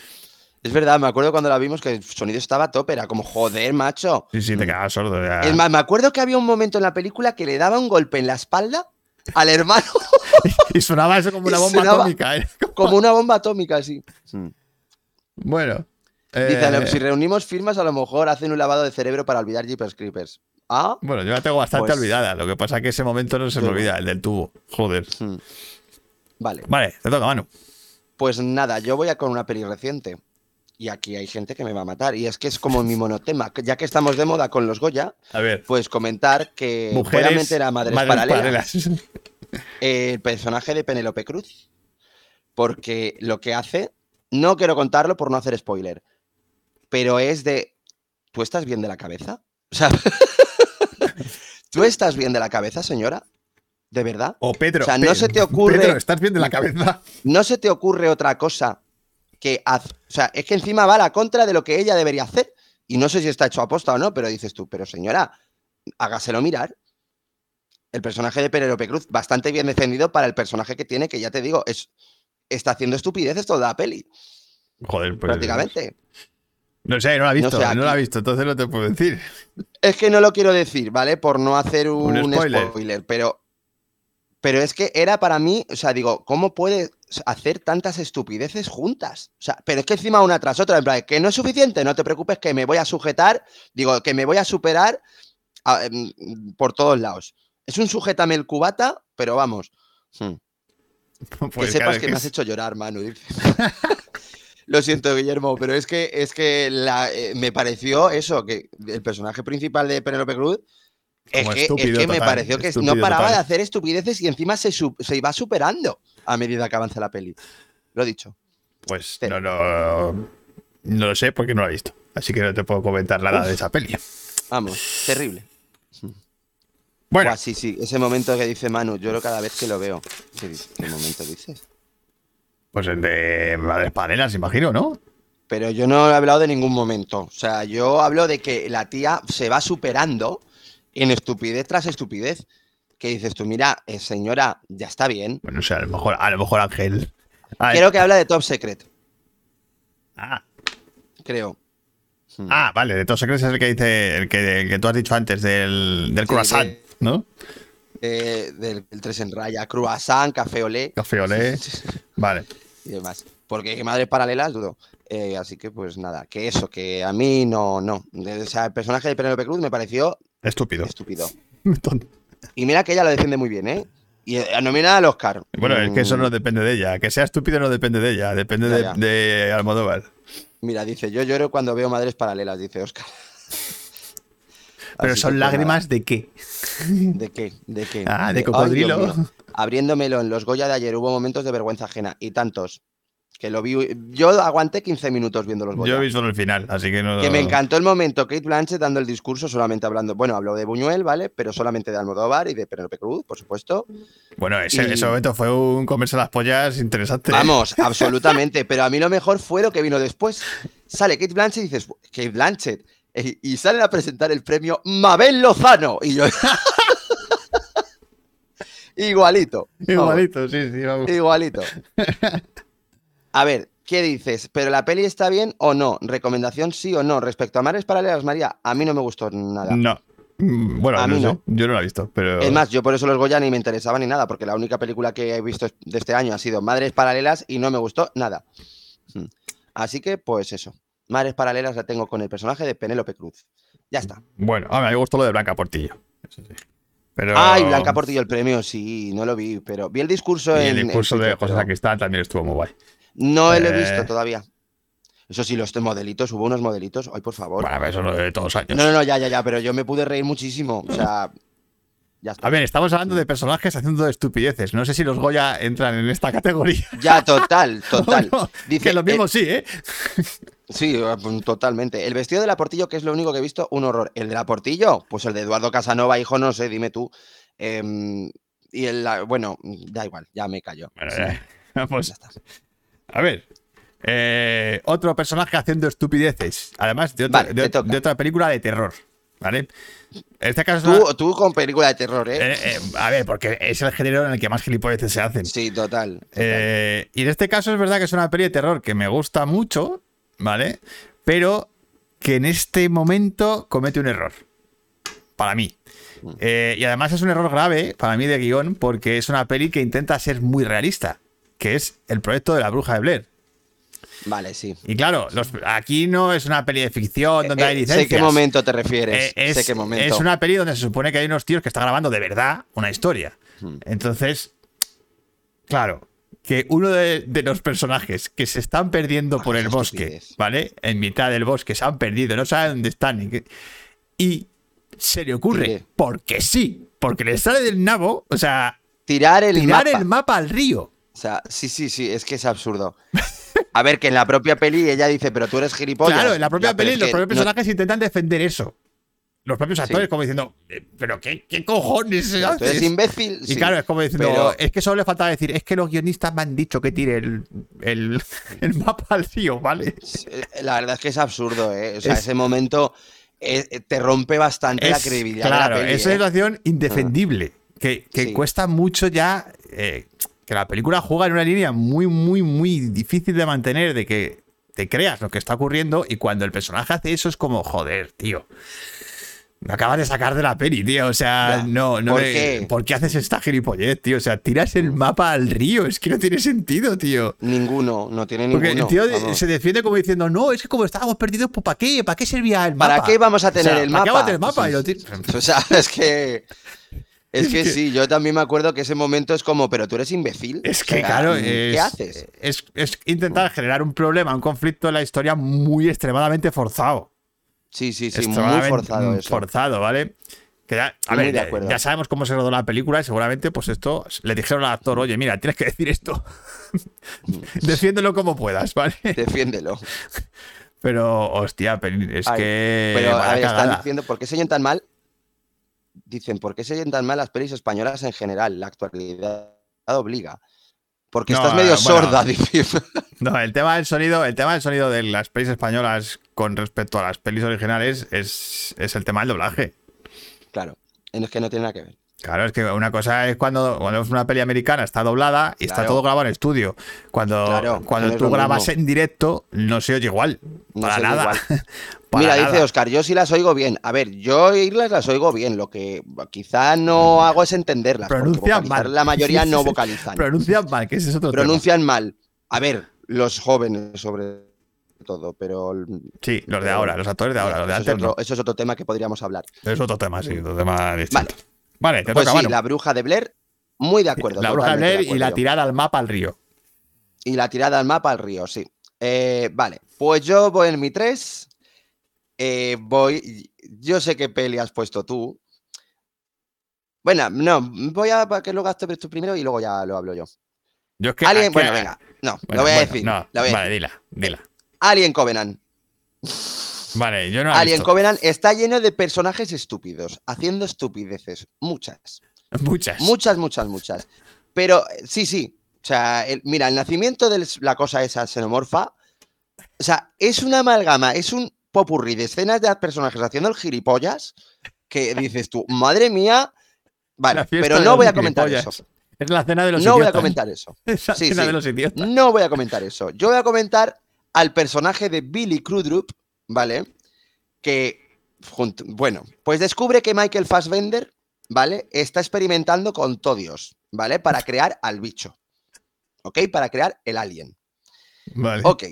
Es verdad, me acuerdo cuando la vimos que el sonido estaba a tope, era como, joder, macho. Sí, sí, te quedabas sordo. ya. Es más, me acuerdo que había un momento en la película que le daba un golpe en la espalda al hermano Y sonaba eso como una bomba atómica. ¿eh? como una bomba atómica, así. Bueno. Dice, eh, si reunimos firmas, a lo mejor hacen un lavado de cerebro para olvidar Jeepers Creepers. Ah, Bueno, yo la tengo bastante Pues- olvidada. Lo que pasa es que ese momento no se me olvida, el del tubo. Joder. hmm. vale. Vale, te toca, Manu. Pues nada, yo voy a con una peli reciente. Y aquí hay gente que me va a matar. Y es que es como mi monotema. Ya que estamos de moda con los Goya, A ver. pues comentar que Mujeres, voy a meter a Madres, Paralelas, paralelas. el personaje de Penélope Cruz. Porque lo que hace, no quiero contarlo por no hacer spoiler, pero es de, ¿tú estás bien de la cabeza? O sea, ¿tú estás bien de la cabeza, señora? ¿De verdad? O Pedro. O sea, no se te ocurre- Pedro, estás bien de la cabeza. ¿No se te ocurre otra cosa que haz? O sea, es que encima va a la contra de lo que ella debería hacer. Y no sé si está hecho a posta o no, pero dices tú, pero señora, hágaselo mirar. El personaje de Penélope Cruz, bastante bien defendido para el personaje que tiene, que ya te digo, es, está haciendo estupideces toda la peli, Joder, pues. prácticamente. No sé, no la he visto, No no, la he visto, entonces no te puedo decir. Es que no lo quiero decir, ¿vale? Por no hacer un, Un spoiler. spoiler. pero, pero es que era para mí, o sea, digo, ¿cómo puedes hacer tantas estupideces juntas? O sea, pero es que encima una tras otra, en plan, que no es suficiente, no te preocupes, que me voy a sujetar, digo, que me voy a superar a- em, por todos lados. Es un sujétame el cubata, pero vamos. hmm, Pues que sepas que que me has hecho llorar, Manu. Lo siento, Guillermo, pero es que, es que la- eh, me pareció eso, que el personaje principal de Penélope Cruz es que, es que me total, pareció que no paraba total. de hacer estupideces y encima se, se iba superando a medida que avanza la peli. Lo he dicho. Pues Pero- no, no, no lo sé porque no la he visto. Así que no te puedo comentar nada de esa peli. Vamos, terrible. Bueno, sí, sí, ese momento que dice Manu, lloro cada vez que lo veo. ¿Qué, dice- qué momento dices? pues el de Madres Paralelas, imagino, ¿no? Pero yo no he hablado de ningún momento. O sea, yo hablo de que la tía se va superando en estupidez tras estupidez. Que dices tú, mira, eh, señora, ya está bien. Bueno, o sea, a lo mejor, a lo mejor Ángel. Ah, Creo que habla de Top Secret, ah, creo. ah, vale, de todos secretos es el que dice, el que, el que tú has dicho antes del, del Sí, croissant, de- ¿no? Eh, del, del 3 en raya, croissant, café olé Café olé. Vale. y demás. Porque madres paralelas, dudo. Eh, así que, pues nada, que eso, que a mí no, no. O sea, el personaje de Penélope Cruz me pareció Estúpido. estúpido. Y mira que ella lo defiende muy bien, ¿eh? Y eh, nominada al Oscar. Bueno, es que eso Mm, no depende de ella. Que sea estúpido no depende de ella, depende Ya, de, ya. de Almodóvar. Mira, dice, yo lloro cuando veo madres paralelas, dice Oscar. Pero Así son lágrimas de qué? ¿De qué? ¿De qué? Ah, de Dios cocodrilo. Abriéndomelo en los Goya de ayer hubo momentos de vergüenza ajena y tantos que lo vi. Yo aguanté 15 minutos viendo los Goya. Yo he visto el final, así que no. Que me encantó el momento Kate Blanchett dando el discurso solamente hablando, bueno, habló de Buñuel, ¿vale? Pero solamente de Almodóvar y de Penélope Cruz, por supuesto. Bueno, ese, Y- ese momento fue un comerse las pollas interesante. Vamos, absolutamente. Pero a mí lo mejor fue lo que vino después. Sale Kate Blanchett y dices, Kate Blanchett. eh, Y salen a presentar el premio Mabel Lozano. Y yo. Igualito. vamos, Igualito, sí, sí, vamos. Igualito. A ver, ¿qué dices? ¿Pero la peli está bien o no? ¿Recomendación sí o no? Respecto a Mares Paralelas, María, a mí no me gustó nada. No. Mm, Bueno, A no mí sé. no. Yo no lo he visto, pero. Es más, yo por eso los Goya ni me interesaba ni nada, porque la única película que he visto de este año ha sido Madres Paralelas y no me gustó nada. Hmm. Así que, pues eso. Madres Paralelas la tengo con el personaje de Penélope Cruz. Ya está. Bueno, a mí me gustó lo de Blanca Portillo. Eso sí. Pero... Ay, Blanca Portillo el premio, sí, no lo vi, pero vi el discurso Y en. el en discurso de José Sacristán también estuvo muy guay. No lo he Eh. visto todavía. Eso sí, los modelitos, hubo unos modelitos. Ay, por favor. Bueno, eso no de todos los años. No, no, no, ya, ya, ya, pero yo me pude reír muchísimo. O sea, ya está. A ver, estamos hablando de personajes haciendo estupideces. No sé si los Goya entran en esta categoría. Ya, total, total. No, Dice, que lo mismo eh, sí, ¿eh? Sí, eh, pues, totalmente. El vestido de la Portillo, que es lo único que he visto, un horror. El de la Portillo, pues el de Eduardo Casanova, hijo, no sé, dime tú. Em, y el, bueno, da igual, ya me callo. Bueno, Sí, vamos. ya está. A ver. eh, otro personaje haciendo estupideces. Además, de otra, Vale, de- te toca. de otra película de terror. ¿Vale? En este caso. una- Tú, tú con película de terror, ¿eh? eh, eh, a ver, porque es el género en el que más gilipolleces se hacen. Sí, total. total. Eh, y en este caso es verdad que es una peli de terror que me gusta mucho, ¿vale? Pero que en este momento comete un error. Para mí. Eh, y además es un error grave para mí de guion porque es una peli que intenta ser muy realista, que es el proyecto de la bruja de Blair. Vale, sí. Y claro, los- aquí no es una peli de ficción donde Eh, hay sé licencias. qué momento te refieres. Eh, es, sé qué momento. es una peli donde se supone que hay unos tíos que están grabando de verdad una historia. Hmm. Entonces, claro, que uno de, de los personajes que se están perdiendo Ah, por el bosque, estupidez. ¿vale? En mitad del bosque, se han perdido, no saben dónde están. Y, se le ocurre, Tire. porque sí, porque le sale del nabo, o sea, Tirar el tirar mapa. el mapa al río. O sea, sí, sí, sí, es que es absurdo. A ver, que en la propia peli ella dice, pero tú eres gilipollas. Claro, en la propia Ya, peli es los propios no- personajes intentan defender eso. Los propios actores Sí. como diciendo, "Eh, pero qué, qué cojones se pero tú eres haces?". imbécil. Y sí, claro, es como diciendo, pero- es que solo le faltaba decir, es que los guionistas me han dicho que tire el, el, el mapa al río, ¿vale? eh, La verdad es que es absurdo, ¿eh? O sea, Es- ese momento eh, te rompe bastante la Es- credibilidad claro, de la peli. es una ¿eh? situación indefendible, que, que Sí. cuesta mucho ya, eh, que la película juega en una línea muy, muy, muy difícil de mantener, de que te creas lo que está ocurriendo y cuando el personaje hace eso es como, joder, tío. Me acabas de sacar de la peli, tío. O sea, Ya. no, no ¿Por me- qué? ¿Por qué haces esta gilipollez, tío? O sea, tiras el mapa al río. Es que no tiene sentido, tío. Ninguno, no tiene Porque ninguno. el tío vamos. se defiende como diciendo, no, es que como estábamos perdidos, pues ¿para qué? ¿Para qué servía el mapa? ¿Para qué vamos a tener O sea, el ¿para mapa? qué vamos a tener el mapa? Y lo ti- O sea, es que. Es que sí, yo también me acuerdo que ese momento es como, pero tú eres imbécil. Es O que, sea, claro, ¿qué es, haces? Es, es intentar generar un problema, un conflicto en la historia muy extremadamente forzado. Sí, sí, sí, muy forzado eso. Forzado, ¿vale? Que ya, a ver, ya, sabemos cómo se rodó la película y seguramente, pues esto, le dijeron al actor, oye, mira, tienes que decir esto. Defiéndelo como puedas, ¿vale? Defiéndelo. Pero, hostia, es Ay, que. Pero a ver, están diciendo, ¿por qué se oyen tan mal? Dicen, ¿por qué se oyen tan mal las pelis españolas en general? La actualidad obliga. Porque No, estás medio eh, bueno. sorda, dicen. No, el tema del sonido, el tema del sonido de las pelis españolas con respecto a las pelis originales es, es el tema del doblaje. Claro, es que no tiene nada que ver. Claro, es que una cosa es cuando, cuando es una peli americana, está doblada y está todo grabado en estudio. Cuando, Claro, cuando tú grabas mismo. en directo, no se oye igual. No para nada. igual. Para Mira, nada. dice Oscar, yo sí las oigo bien. A ver, yo oírlas las oigo bien. Lo que quizá no hago es entenderlas. Pronuncian mal. La mayoría no vocalizan. Pronuncian mal, que ese es otro tema. Pronuncian mal. A ver, los jóvenes sobre todo, pero... Sí, los de pero- ahora, los actores de ahora, los de eso, antes es no. otro, eso es otro tema que podríamos hablar. Es otro tema, sí, otro tema distinto. Vale, Vale, te pues toca, sí, la bruja de Blair, muy de acuerdo. La bruja de Blair y la tirada al mapa al río. Y la tirada al mapa al río, sí. Eh, vale, pues yo voy en mi 3. voy. Yo sé qué peli has puesto tú. Bueno, no, voy a para que lo gastes tú primero y luego ya lo hablo yo. Yo es que. Alien, bueno, venga. No, bueno, lo voy a bueno, decir. No, lo voy a vale, decir. dila, dila. Alien Covenant. Vale, yo no Alien visto. Covenant está lleno de personajes estúpidos, haciendo estupideces. Muchas. Muchas. Muchas, muchas, muchas. Pero eh, sí, sí. O sea, el- mira, el nacimiento de la cosa esa xenomorfa, o sea, es una amalgama, es un popurrí de escenas de personajes haciendo el gilipollas que dices tú, madre mía. Vale, pero no voy a comentar gilipollas. eso. Es la cena de los No voy a idiotas. comentar eso. Es la Sí, cena sí. de los idiotas. No voy a comentar eso. Yo voy a comentar al personaje de Billy Crudup, ¿vale? Que, junto- bueno, pues descubre que Michael Fassbender, ¿vale? Está experimentando con Todios, ¿vale? Para crear al bicho, ¿ok? Para crear el alien. Vale. Ok.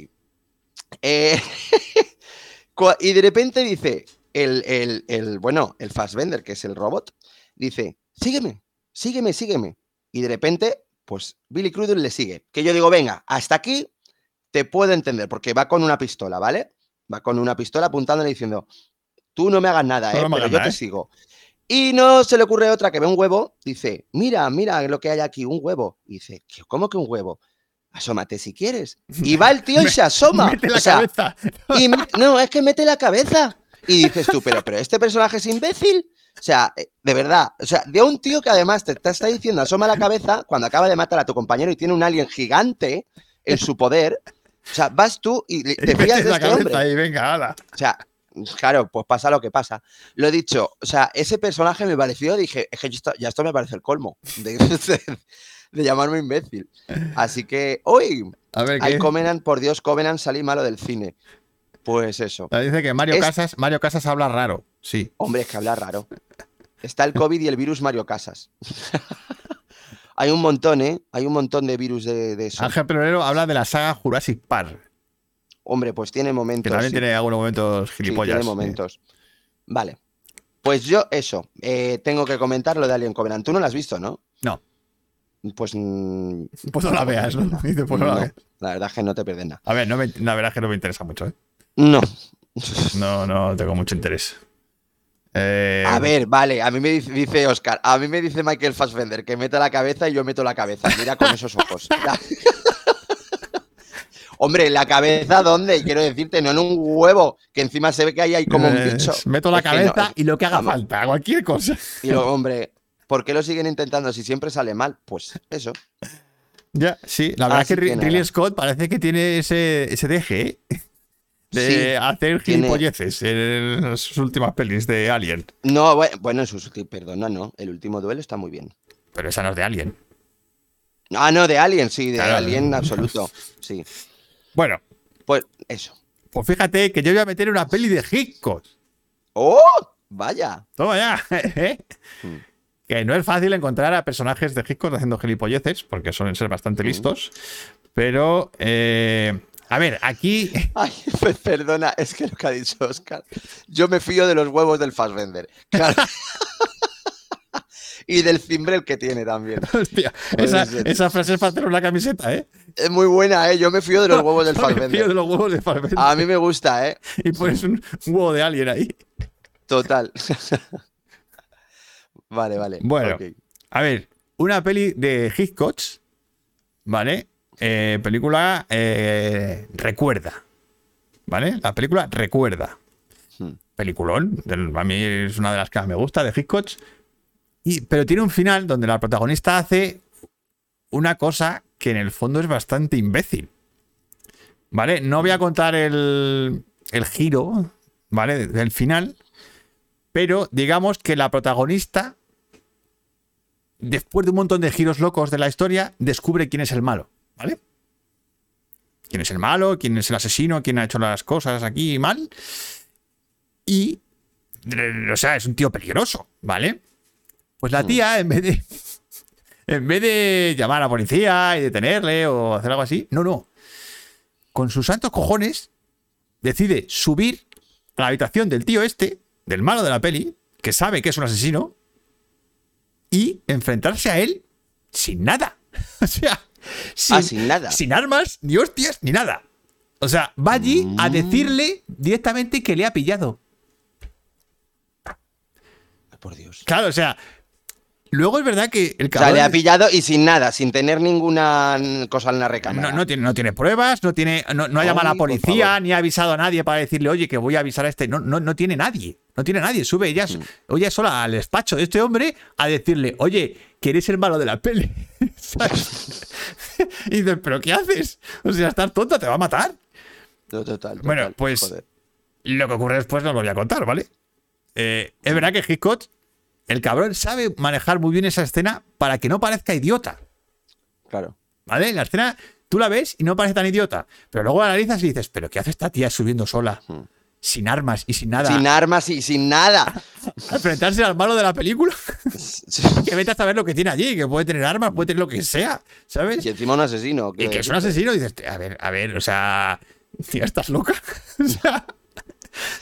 Eh, y de repente dice, el, el- el- bueno, el Fassbender, que es el robot, dice, sígueme, sígueme, sígueme. Y de repente, pues Billy Crudup le sigue. Que yo digo, venga, hasta aquí te puedo entender, porque va con una pistola, ¿vale? Va con una pistola apuntándole diciendo, tú no me hagas nada, ¿eh? me pero yo nada, te ¿eh? sigo. Y no se le ocurre otra que ve un huevo, dice, mira, mira lo que hay aquí, un huevo. Y dice, "¿Qué- ¿cómo que un huevo? Asómate si quieres. Y va el tío y se asoma. Mete la O sea, cabeza. y me- no, es que mete la cabeza. Y dices tú, pero, pero este personaje es imbécil. O sea, eh, de verdad. O sea, de un tío que además te, te está diciendo asoma la cabeza cuando acaba de matar a tu compañero y tiene un alien gigante en su poder. O sea, vas tú y te fías de este hombre. ahí, venga, ala. O sea, claro, pues pasa lo que pasa. Lo he dicho, o sea, ese personaje me pareció, dije, es que esto- ya esto me parece el colmo de, de- de llamarme imbécil. Así que, hoy, hay. Covenant, por Dios, Covenant, salí malo del cine. Pues eso. Dice que Mario Es- Casas, Mario Casas habla raro. Sí. Hombre, es que habla raro. Está el COVID y el virus Mario Casas. Hay un montón, ¿eh? Hay un montón de virus de, de eso. Ángel Perolero habla de la saga Jurassic Park. Hombre, pues tiene Que momentos. también sí. tiene algunos momentos Sí, gilipollas. tiene momentos. Vale. Pues yo, eso. eh, tengo que comentar lo de Alien Covenant. Tú no lo has visto, ¿no? No. Pues. mm, Pues no la veas, ¿no? Pues no la no, veas. la verdad es que no te pierdes nada. A ver, no me- la verdad es que no me interesa mucho, ¿eh? No. No, no tengo mucho interés. Eh, A ver, vale, a mí me dice, dice Oscar, a mí me dice Michael Fassbender que meta la cabeza y yo meto la cabeza. Mira con esos ojos. Hombre, ¿la cabeza dónde? Quiero decirte, no en un huevo, que encima se ve que ahí hay como un eh, bicho. Meto la Es que no, cabeza y lo que haga vamos. falta, cualquier cosa. Y luego, hombre, ¿por qué lo siguen intentando si siempre sale mal? Pues eso. Ya, sí, la verdad Así es que, que. Ridley Scott parece que tiene ese, ese deje, ¿eh? De Sí, hacer tiene- gilipolleces en sus últimas pelis de Alien. No, bue- bueno, en sus perdona, no. El último duelo está muy bien. Pero esa no es de Alien. Ah, no, de Alien, sí, de Claro. Alien absoluto. Sí. Bueno, Pues eso. pues fíjate que yo voy a meter una peli de Hitchcock. ¡Oh! Vaya. Toma ya. ¿eh? Mm. Que no es fácil encontrar a personajes de Hitchcock haciendo gilipolleces, porque suelen ser bastante listos. Pero, eh, a ver, aquí. Ay, pues perdona, es que lo que ha dicho Oscar. Yo me fío de los huevos del Fassbender. Claro. y del cimbrel que tiene también. Hostia, esa, frase es para hacer una camiseta, ¿eh? Es muy buena, ¿eh? Yo me fío de los huevos del Me fío de Fassbender. los huevos de Fassbender. A mí me gusta, ¿eh? Y pones un huevo de alien ahí. Total. vale, vale. Bueno. A ver, una peli de Hitchcock, ¿vale? Eh, película eh, Recuerda, ¿vale? La película Recuerda. Hmm. Peliculón, a mí es una de las que más me gusta de Hitchcock. Y, pero tiene un final donde la protagonista hace una cosa que en el fondo es bastante imbécil. ¿Vale? No voy a contar el, el giro, ¿vale? Del final. Pero digamos que la protagonista después de un montón de giros locos de la historia, descubre quién es el malo, ¿vale? Quién es el malo, quién es el asesino, quién ha hecho las cosas aquí mal. Y, o sea, es un tío peligroso, ¿vale? Pues la tía, en vez de, en vez de llamar a la policía y detenerle o hacer algo así, no, no. Con sus santos cojones, decide subir a la habitación del tío este, del malo de la peli, que sabe que es un asesino, y enfrentarse a él sin nada. O sea, sin, Ah, sin nada. sin armas, ni hostias, ni nada. O sea, va allí a Mm. decirle directamente que le ha pillado. Por Dios. Claro, o sea, luego es verdad que el O sea, cabrón le ha pillado y sin nada, sin tener ninguna cosa en la recámara. no, no tiene, no tiene pruebas, no tiene, no, no ha llamado a la policía, ni ha avisado a nadie para decirle, oye, que voy a avisar a este. No, no, no tiene nadie. No tiene nadie. Sube ella, Mm. oye, sola al despacho de este hombre a decirle, oye, que eres el malo de la peli. Y dices, ¿pero qué haces? O sea, estás tonta, te va a matar. No, total, Bueno, pues- joder. Lo que ocurre después no lo voy a contar, ¿vale? Eh, es verdad que Hitchcock, el cabrón, sabe manejar muy bien esa escena para que no parezca idiota. Claro. ¿Vale? La escena, tú la ves y no parece tan idiota. Pero luego la analizas y dices, ¿pero qué hace esta tía subiendo sola? Sin armas y sin nada. Sin armas y sin nada. enfrentarse al malo de la película. que vete a saber lo que tiene allí, que puede tener armas, puede tener lo que sea, ¿sabes? y encima un asesino. Y que es un asesino, y dices, a ver, a ver, o sea, tía, estás loca. o sea,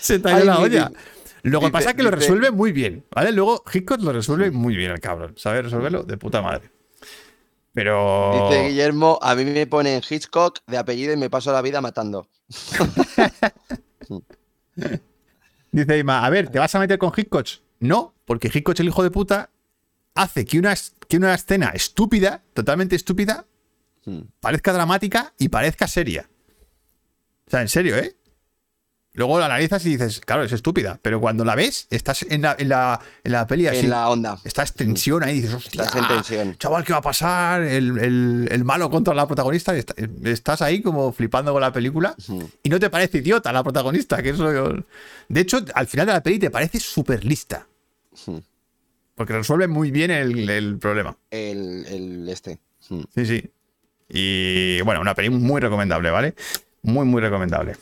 se te ha ido la olla. Lo que pasa es que lo resuelve muy bien, ¿vale? Luego Hitchcock lo resuelve muy bien el cabrón, sabe resolverlo de puta madre. Pero. Dice Guillermo, a mí me ponen Hitchcock de apellido y me paso la vida matando. Dice Ima, a ver, ¿te vas a meter con Hitchcock? No, porque Hitchcock, el hijo de puta, hace que una, que una escena estúpida, totalmente estúpida, Hmm. parezca dramática y parezca seria. O sea, en serio, ¿eh? Luego la analizas y dices, claro, es estúpida, pero cuando la ves, estás en la, en la, en la peli así. En la onda. Estás tensión ahí dices, hostia, Estás en tensión. chaval, ¿qué va a pasar? El, el- el malo contra la protagonista. está- estás ahí como flipando con la película y no te parece idiota la protagonista. Que es lo- De hecho, al final de la peli te parece súper lista. Porque resuelve muy bien el, el problema. El, el este. Hmm. Sí, sí. Y bueno, una peli muy recomendable, ¿vale? Muy, muy recomendable.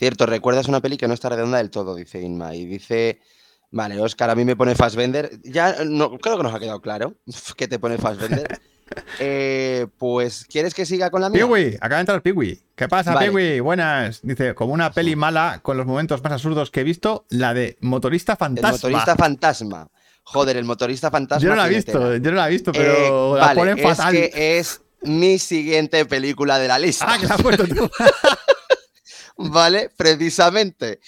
Cierto, recuerdas una peli que no está redonda del todo, dice Inma. Y dice, vale, Oscar, a mí me pone Fassbender. Ya no, creo que nos ha quedado claro que te pone Fassbender. Eh, pues, ¿quieres que siga con la mía? Piwi, acaba de entrar Piwi. ¿Qué pasa, Vale. Piwi? Buenas. Dice, como una peli mala con los momentos más absurdos que he visto, la de Motorista El Fantasma. motorista fantasma. Joder, el motorista fantasma. yo no la he visto, yo no la he visto, Eh, pero la vale, ponen es fatal. que es mi siguiente película de la lista. Ah, que la has puesto tú. ¿Vale? Precisamente.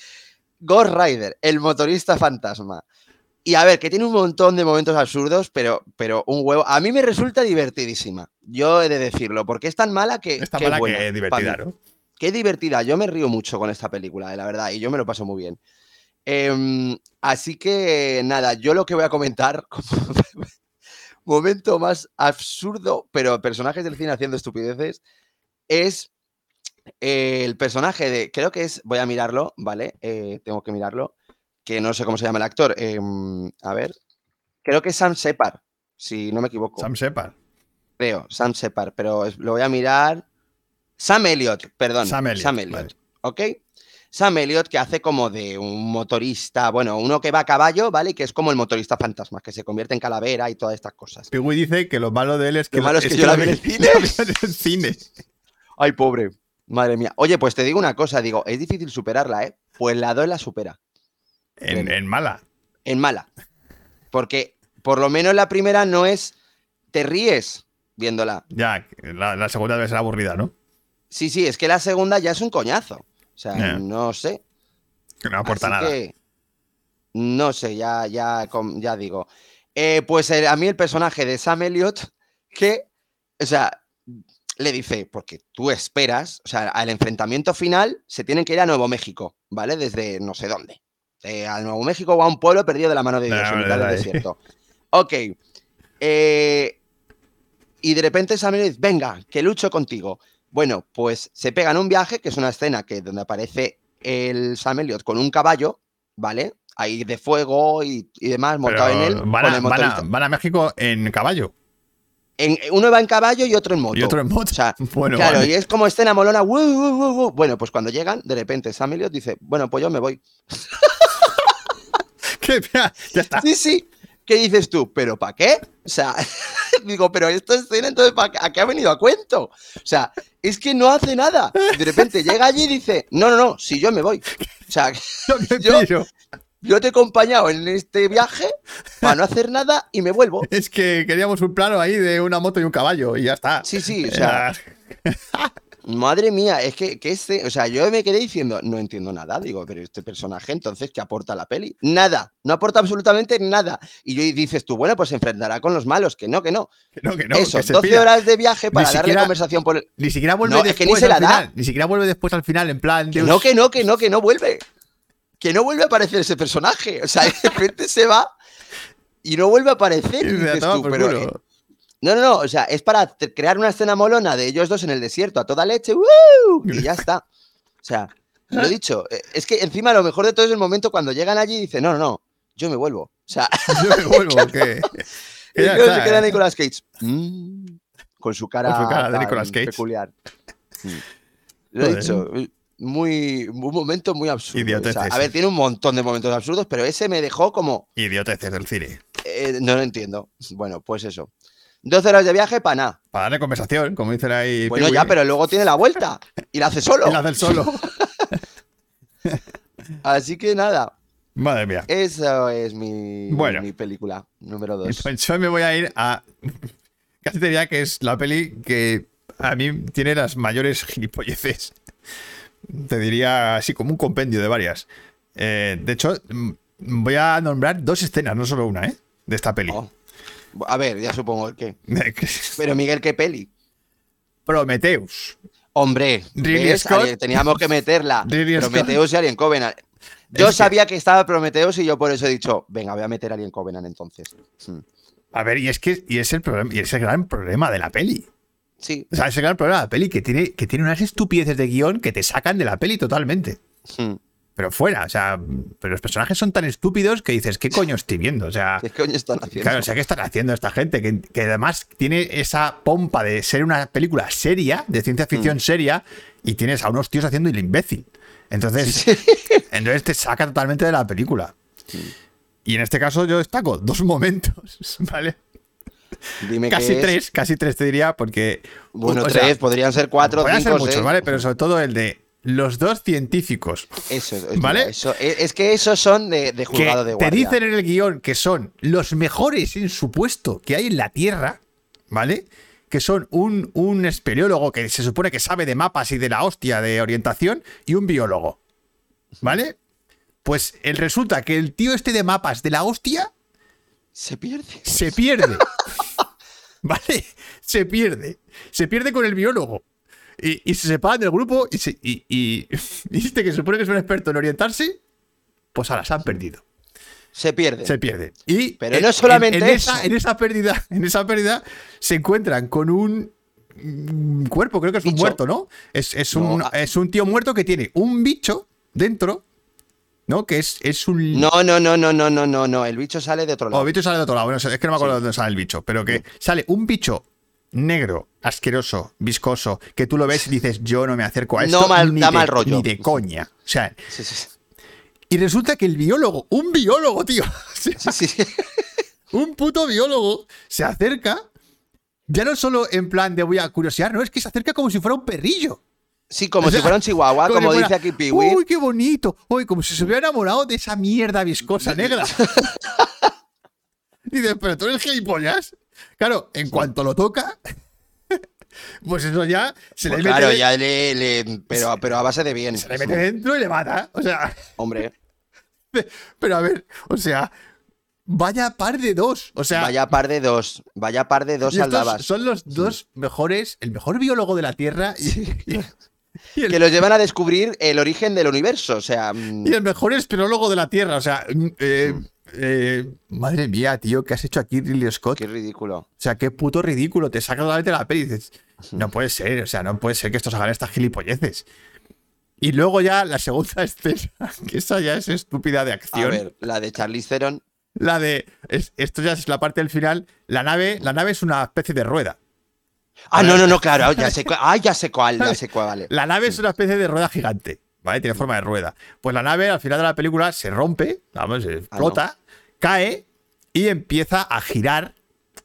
Ghost Rider, el motorista fantasma. Y a ver, que tiene un montón de momentos absurdos, pero, pero un huevo. A mí me resulta divertidísima. Yo he de decirlo, porque es tan mala que. Está que mala buena, que divertida. ¿no? Qué divertida. Yo me río mucho con esta película, eh, la verdad, y yo me lo paso muy bien. Em, así que nada, yo lo que voy a comentar, como momento más absurdo, pero personajes del cine haciendo estupideces, es eh, el personaje de, creo que es, voy a mirarlo, ¿vale? Eh, tengo que mirarlo, que no sé cómo se llama el actor. em, a ver, creo que es Sam Shepard, si no me equivoco. Sam Shepard. Creo, Sam Shepard, pero es- lo voy a mirar. Sam Elliott, perdón. Sam Elliott, vale. ¿Ok? Sam Elliott, que hace como de un motorista, bueno, uno que va a caballo, ¿vale? Y que es como el motorista fantasma, que se convierte en calavera y todas estas cosas. Piwi dice que lo malo de él es que, Lo malo es que yo la vi en el cine. la vi en el cine. Ay, pobre. Madre mía. Oye, pues te digo una cosa, digo, es difícil superarla, ¿eh? Pues la 2 la supera. En, en mala. En mala. Porque por lo menos la primera no es. Te ríes viéndola. Ya, la, la segunda debe ser aburrida, ¿no? Sí, sí, es que la segunda ya es un coñazo. O sea, no sé. Que no aporta Así nada. que, no sé, ya, ya, ya digo. Eh, pues el- a mí el personaje de Sam Elliott, que, o sea, le dice, porque tú esperas, o sea, al enfrentamiento final se tienen que ir a Nuevo México, ¿vale? Desde no sé dónde. Eh, a Nuevo México o a un pueblo perdido de la mano de Dios, Ah, en mitad del desierto. Ok. eh, y de repente Sam Elliott dice, venga, que lucho contigo. Bueno, pues se pegan un viaje, que es una escena que donde aparece el Sam con un caballo, ¿vale? Ahí de fuego y, y demás, montado Pero en él. van, a, van a- van a México en caballo. En- uno va en caballo y otro en moto. Y otro en moto. O sea, bueno, claro, vale. y es como escena molona. "Wu, wu, wu, wu". Bueno, pues cuando llegan, de repente Sam Elliott dice, bueno, pues yo me voy. Que, ya está. Sí, sí. ¿Qué dices tú? ¿Pero para qué? O sea, digo, pero esta escena, entonces, ¿para qué, ¿a qué ha venido a cuento? O sea, es que no hace nada. De repente llega allí y dice, no, no, no, si yo me voy. O sea, Yo yo-. Yo te he acompañado en este viaje para no hacer nada y me vuelvo. Es que queríamos un plano ahí de una moto y un caballo y ya está. Sí, sí, o sea, madre mía, es que, que este, o sea, yo me quedé diciendo, no entiendo nada, digo, pero este personaje entonces, ¿qué aporta a la peli? Nada, no aporta absolutamente nada. Y yo y dices tú, bueno, pues se enfrentará con los malos, que no, que no. Que no, que no. Eso, que se 12 pira. horas de viaje para darle siquiera- conversación por el... Ni siquiera vuelve No, es después que ni se al la da. final. Ni siquiera vuelve después al final, en plan. Que no, que no, que no, que no vuelve. Que no vuelve a aparecer ese personaje. O sea, de repente se va y no vuelve a aparecer. y dices tú, pero, culo. eh, no, no, no. O sea, es para crear una escena molona de ellos dos en el desierto a toda leche. ¡uh! Y ya está. O sea, lo he dicho. eh, Es que encima lo mejor de todo es el momento cuando llegan allí y dicen, no, no, no, yo me vuelvo. O sea, Yo me vuelvo, que y luego se queda ¿eh? Nicolas Cage. mm, con su cara, Con su cara de Nicolas Cage. peculiar. Mm. Lo he dicho. Muy, un momento muy absurdo. o sea, a ver, tiene un montón de momentos absurdos, pero ese me dejó como. Idioteces del cine. eh, no lo entiendo. Bueno, pues eso. 12 horas de viaje para nada. Para darle conversación, como dicen ahí. Bueno, ya, pero luego tiene la vuelta y la hace solo. y la hace solo. Así que nada, Madre mía. eso es mi, Bueno. mi película número 2. Pues yo me voy a ir a. Casi te diría que es la peli que a mí tiene las mayores gilipolleces. Te diría así como un compendio de varias. Eh, de hecho, mm, voy a nombrar dos escenas, no solo una, ¿eh? De esta peli. Oh. A ver, ya supongo qué. Pero Miguel, ¿qué peli? Prometheus. Hombre. Scott. Alien- teníamos que meterla. Ridley Scott. Prometheus y Alien Covenant. Yo Es que- sabía que estaba Prometheus y yo por eso he dicho, venga, voy a meter Alien Covenant entonces. Hmm. A ver, y es que y es el problema, y es el gran problema de la peli. Sí. O sea, es el problema de la peli que tiene, que tiene unas estupideces de guion que te sacan de la peli totalmente. Hmm. Pero fuera, o sea, pero los personajes son tan estúpidos que dices, ¿qué coño estoy viendo? O sea, ¿Qué coño están haciendo? claro, o sea, ¿qué están haciendo esta gente? Que, que además tiene esa pompa de ser una película seria, de ciencia ficción seria, y tienes a unos tíos haciendo el imbécil. Entonces, entonces te saca totalmente de la película. Y en este caso yo destaco dos momentos, ¿vale? Dime Casi es. tres, casi tres te diría, porque. Bueno, sea, tres, podrían ser cuatro, podrían cinco, ser muchos, seis. ¿vale? Pero sobre todo el de los dos científicos Eso, es, ¿Vale? eso- es, es que esos son de, de que juzgado de te guardia. dicen en el guion que son los mejores en su puesto que hay en la Tierra, ¿vale? Que son un, un espeleólogo que se supone que sabe de mapas y de la hostia de orientación y un biólogo, ¿vale? Pues el, resulta que el tío este de mapas de la hostia Se pierde. se pierde. ¿Vale? Se pierde. Se pierde con el biólogo. Y, y se separan del grupo y, se, y, y, este que se supone que es un experto en orientarse, pues ahora se han perdido. Se pierde. Se pierde. Y Pero en- no solamente en, en esa, en esa pérdida, en esa pérdida se encuentran con un cuerpo, creo que es un Bicho. muerto, ¿no? Es, es un, No, ah. es un tío muerto que tiene un bicho dentro, ¿no? Que es, es un. No, no, no, no, no, no, no, no. El bicho sale de otro O lado. el bicho sale de otro lado. Bueno, es que no me acuerdo de dónde sale el bicho. Pero que sale un bicho negro, asqueroso, viscoso, que tú lo ves y dices, yo no me acerco a esto. No mal- ni da de, mal rollo. Ni de coña. O sea, Sí, sí, sí. y resulta que el biólogo, un biólogo, tío. o sea, Sí, sí. un puto biólogo se acerca. Ya no solo en plan de voy a curiosear, no, es que se acerca como si fuera un perrillo. Sí, como O sea, si fuera un chihuahua, como fuera, dice aquí Piwi. Uy, qué bonito. Uy, como si se hubiera enamorado de esa mierda viscosa negra. Dices, pero tú eres gilipollas. Claro, en cuanto lo toca, pues eso ya se Pues le mete, claro, ya le, le- pero, pero a base de bien. se le mete dentro y le mata. O sea, Hombre, pero a ver, o sea, vaya par de dos. O sea, vaya par de dos. Vaya par de dos y aldabas. son los dos mejores, el mejor biólogo de la Tierra y, y- y el, Que los llevan a descubrir el origen del universo. O sea, mm, y el mejor espeleólogo de la Tierra. O sea, mm, eh, eh, madre mía, tío, ¿qué has hecho aquí, Ridley Scott? qué ridículo. O sea, qué puto ridículo. Te sacas totalmente la peli y dices, no puede ser, o sea, no puede ser que estos hagan estas gilipolleces. Y luego ya la segunda escena, que esa ya es estúpida de A acción. ver, la de Charlize Theron. La de. es- esto ya es la parte del final. La nave, la nave es una especie de rueda. Ah, no, no, no, claro. Ya sé cuál. Ah, ya sé cuál, ya sé cuál, vale. La nave es una especie de rueda gigante, ¿vale? Tiene forma de rueda. Pues la nave al final de la película se rompe, vamos, se explota, cae y empieza a girar.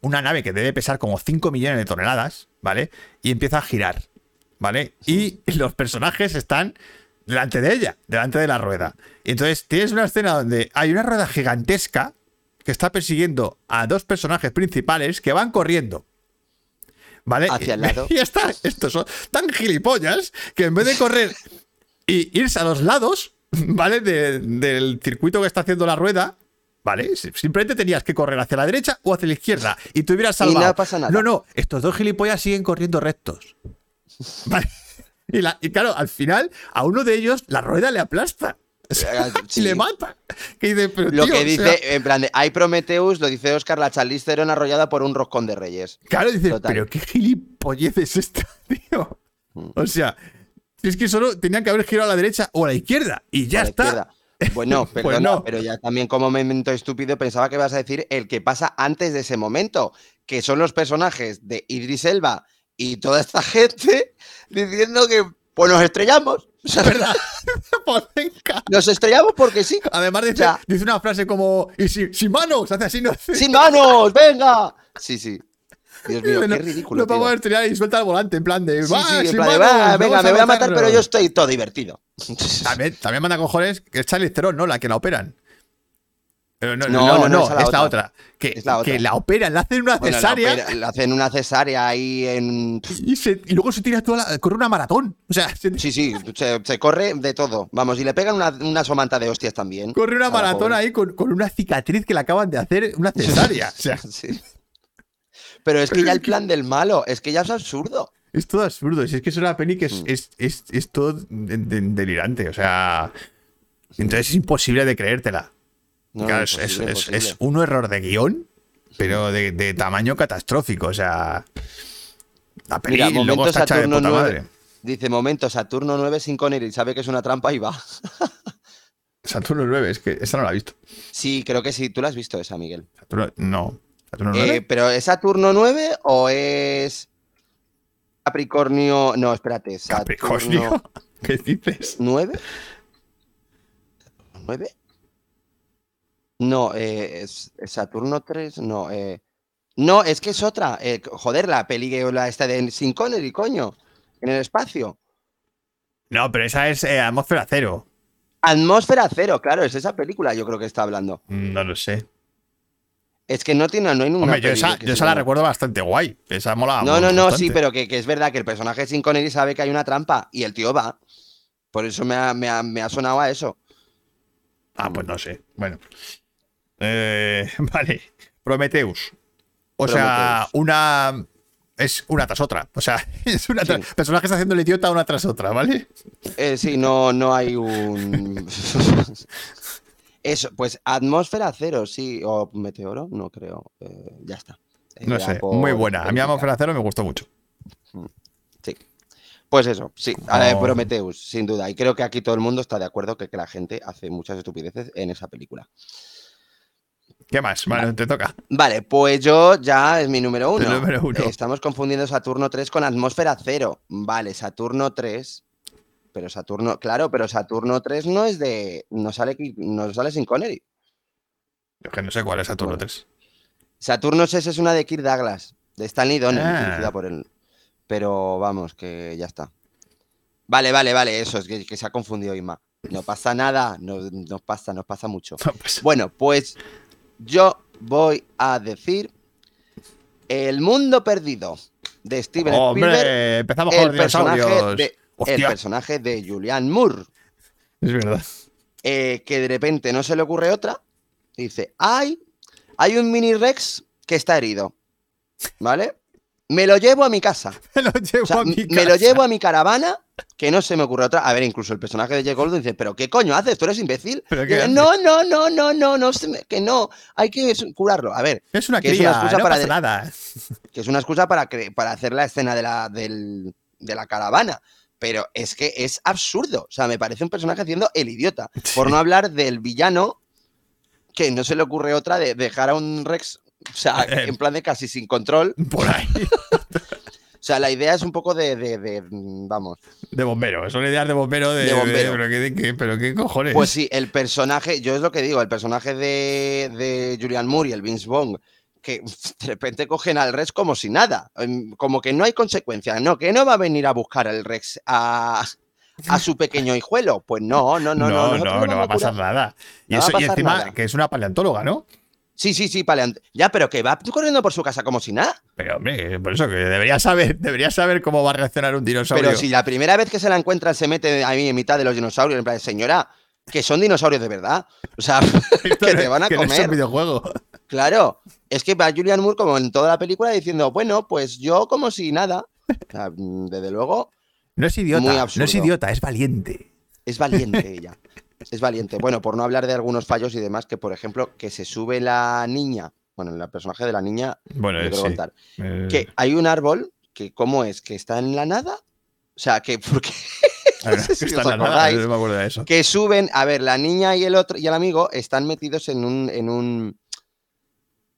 Una nave que debe pesar como 5 millones de toneladas, ¿vale? Y empieza a girar, ¿vale? Y los personajes están delante de ella, delante de la rueda. Y entonces tienes una escena donde hay una rueda gigantesca que está persiguiendo a dos personajes principales que van corriendo. ¿Vale? Hacia el lado. Y está. Estos son tan gilipollas que en vez de correr y irse a los lados, ¿vale? De- del circuito que está haciendo la rueda, ¿vale? Si- Simplemente tenías que correr hacia la derecha o hacia la izquierda y te hubieras Y salvado. no pasa nada. No, no, estos dos gilipollas siguen corriendo rectos. ¿Vale? Y, la- y claro, al final, a uno de ellos la rueda le aplasta. Eh, y sí. le mata. Dice, pero, Lo tío, que o dice, sea, en plan de, hay Prometheus, lo dice Oscar, la Charlize Theron arrollada por un roscón de reyes. Claro, Total. pero qué gilipollez es esta, tío. Mm. O sea, es que solo tenían que haber girado a la derecha o a la izquierda y ya está. izquierda. Bueno, Pues perdona, no. pero ya también como momento estúpido pensaba que ibas a decir el que pasa antes de ese momento, que son los personajes de Idris Elba y toda esta gente diciendo que pues nos estrellamos. O sea, ¿Verdad? Nos estrellamos porque sí. Además dice, Ya. dice una frase como, y si, sin manos, hace así, no ¡Sin manos! ¡Venga! Sí, sí. Dios mío, no, qué ridículo. No vamos a estrellar y suelta el volante en plan de, Sí, va, sí, en sin plan de, manos, "Va, venga, me voy a matar, pero matarnos". yo estoy todo divertido. También, también manda cojones que es Charlize Theron, ¿no? La que la operan. No, No, no, no, no, no, esa la es la otra. otra. Que, Es la otra. que la operan, le hacen una Bueno, la cesárea opera- le hacen una cesárea ahí en. y, se- y luego se tira toda la, corre una maratón. O sea, se- Sí, sí, se, se corre de todo. Vamos, y le pegan una, una somanta de hostias también. corre una la maratón ahí con, con una cicatriz que le acaban de hacer, una cesárea. O sea, Sí. Pero es que ya el plan del malo, es que ya es absurdo. es todo absurdo. Si es que es una peli que es, Mm. es, es- es todo de- de- delirante. O sea, entonces es imposible de creértela. No, Claro, es, es- es- un error de guion, pero de, de tamaño catastrófico. O sea, la peli Mira, luego está hecha de puta 9. madre. Dice, momento, Saturno 9 sin Connery, sabe que es una trampa y va. Saturno 9, es que esa no la he visto. Sí, creo que sí. Tú la has visto esa, Miguel. Saturno, no. Saturno Eh, 9. ¿Pero es Saturno 9 o es Capricornio? No, espérate. Saturno Capricornio. ¿Qué dices? 9. ¿9? No, eh, es, es Saturno 3. No, eh, No, es que es otra. eh, joder, la peli la esta de Sin Connery, coño. En el espacio. No, pero esa es eh, Atmósfera Cero. Atmósfera cero, claro, es esa película yo creo que está hablando. Mm, No lo sé. Es que no tiene, no hay ninguna Hombre, yo esa, yo la recuerdo bastante guay. Esa mola. No, no, no, bastante. sí, pero que, que es verdad que el personaje de Sin Connery sabe que hay una trampa y el tío va. Por eso me ha, me ha- me ha sonado a eso. Ah, pues no sé. Bueno. Eh, vale. Prometheus. O sea, una. Es una tras otra. O sea, es una tras- Sí. personajes haciendo el idiota una tras otra, ¿vale? Eh, sí, no, no hay un. Eso, pues atmósfera cero, sí. O meteoro, no creo. Eh, ya está. No sé. Muy buena. A mí. Atmósfera Cero me gustó mucho. Sí. Pues eso, sí. Oh. Prometheus, sin duda. Y creo que aquí todo el mundo está de acuerdo que, que la gente hace muchas estupideces en esa película. ¿Qué más? Bueno, te toca. Vale, pues yo ya es mi número uno. Número uno. Estamos confundiendo Saturno 3 con Atmósfera 0. Vale, Saturno 3. Pero Saturno, claro, pero Saturno 3 no es de. No sale, no sale sin Connery. Yo que no sé cuál es Saturno Bueno. 3. Saturno 6 es una de Kirk Douglas, de Stanley Donen, Ah. por él. Pero vamos, que ya está. Vale, vale, vale, eso, es que, que se ha confundido Isma. No pasa nada, no, nos pasa, nos pasa mucho. No, Bueno, pues yo voy a decir El mundo perdido de Steven Spielberg. Hombre, empezamos con El personaje, de, el personaje de Julian Moore, es verdad. eh, que de repente no se le ocurre otra. dice, hay, hay un mini Rex que está herido. ¿Vale? Me lo llevo a mi casa. Me lo llevo O sea, a mi me lo casa. llevo a mi caravana, que no se me ocurre otra. A ver, incluso el personaje de Jake Goldblum dice, ¿pero qué coño haces? ¿Tú eres imbécil? ¿Pero Y qué dice, haces? no, no, no, no, no, no, que no. Hay que curarlo. A ver, Es una que es una excusa no para pasa de- nada. que es una excusa para, para hacer la escena de la, del- de la caravana. Pero es que es absurdo. O sea, me parece un personaje haciendo el idiota. Por no hablar del villano, que no se le ocurre otra de dejar a un Rex, o sea, Eh. en plan de casi sin control. Por ahí. O sea, la idea es un poco de, de- de, mm, vamos. De bombero. Son ideas de bombero de. De bombero. pero, qué, qué- pero qué cojones. Pues sí, el personaje, yo es lo que digo, el personaje de, de Julian Moore y el Vince Vaughn, que de repente cogen al Rex como si nada, em, como que no hay consecuencias, no, que no va a venir a buscar al Rex a, a su pequeño hijuelo. Pues no, no, no, no. no, no, no, va a pasar nada. Y, No va a eso, y encima nada. que es una paleontóloga, ¿no? Sí, sí, sí, paleant- Ya, pero que va corriendo por su casa como si nada. Pero, hombre, por eso que debería saber, debería saber cómo va a reaccionar un dinosaurio. Pero si la primera vez que se la encuentra se mete ahí en mitad de los dinosaurios, en plan, señora, que son dinosaurios de verdad. O sea, que te van a es un comer. videojuego. Claro, es que va Julian Moore como en toda la película diciendo, bueno, pues yo como si nada. O sea, mm, desde luego, No es idiota, no es idiota, es valiente. es valiente ella. Es valiente. Bueno, por no hablar de algunos fallos y demás, que por ejemplo, que se sube la niña, bueno, el personaje de la niña, Bueno, sí. contar, Eh, que hay un árbol que, ¿cómo es? ¿Que está en la nada? O sea, que porque a ver, no sé si que está os en la nada, acordáis. no me acuerdo de eso. que suben, a ver, la niña y el otro y el amigo están metidos en un en un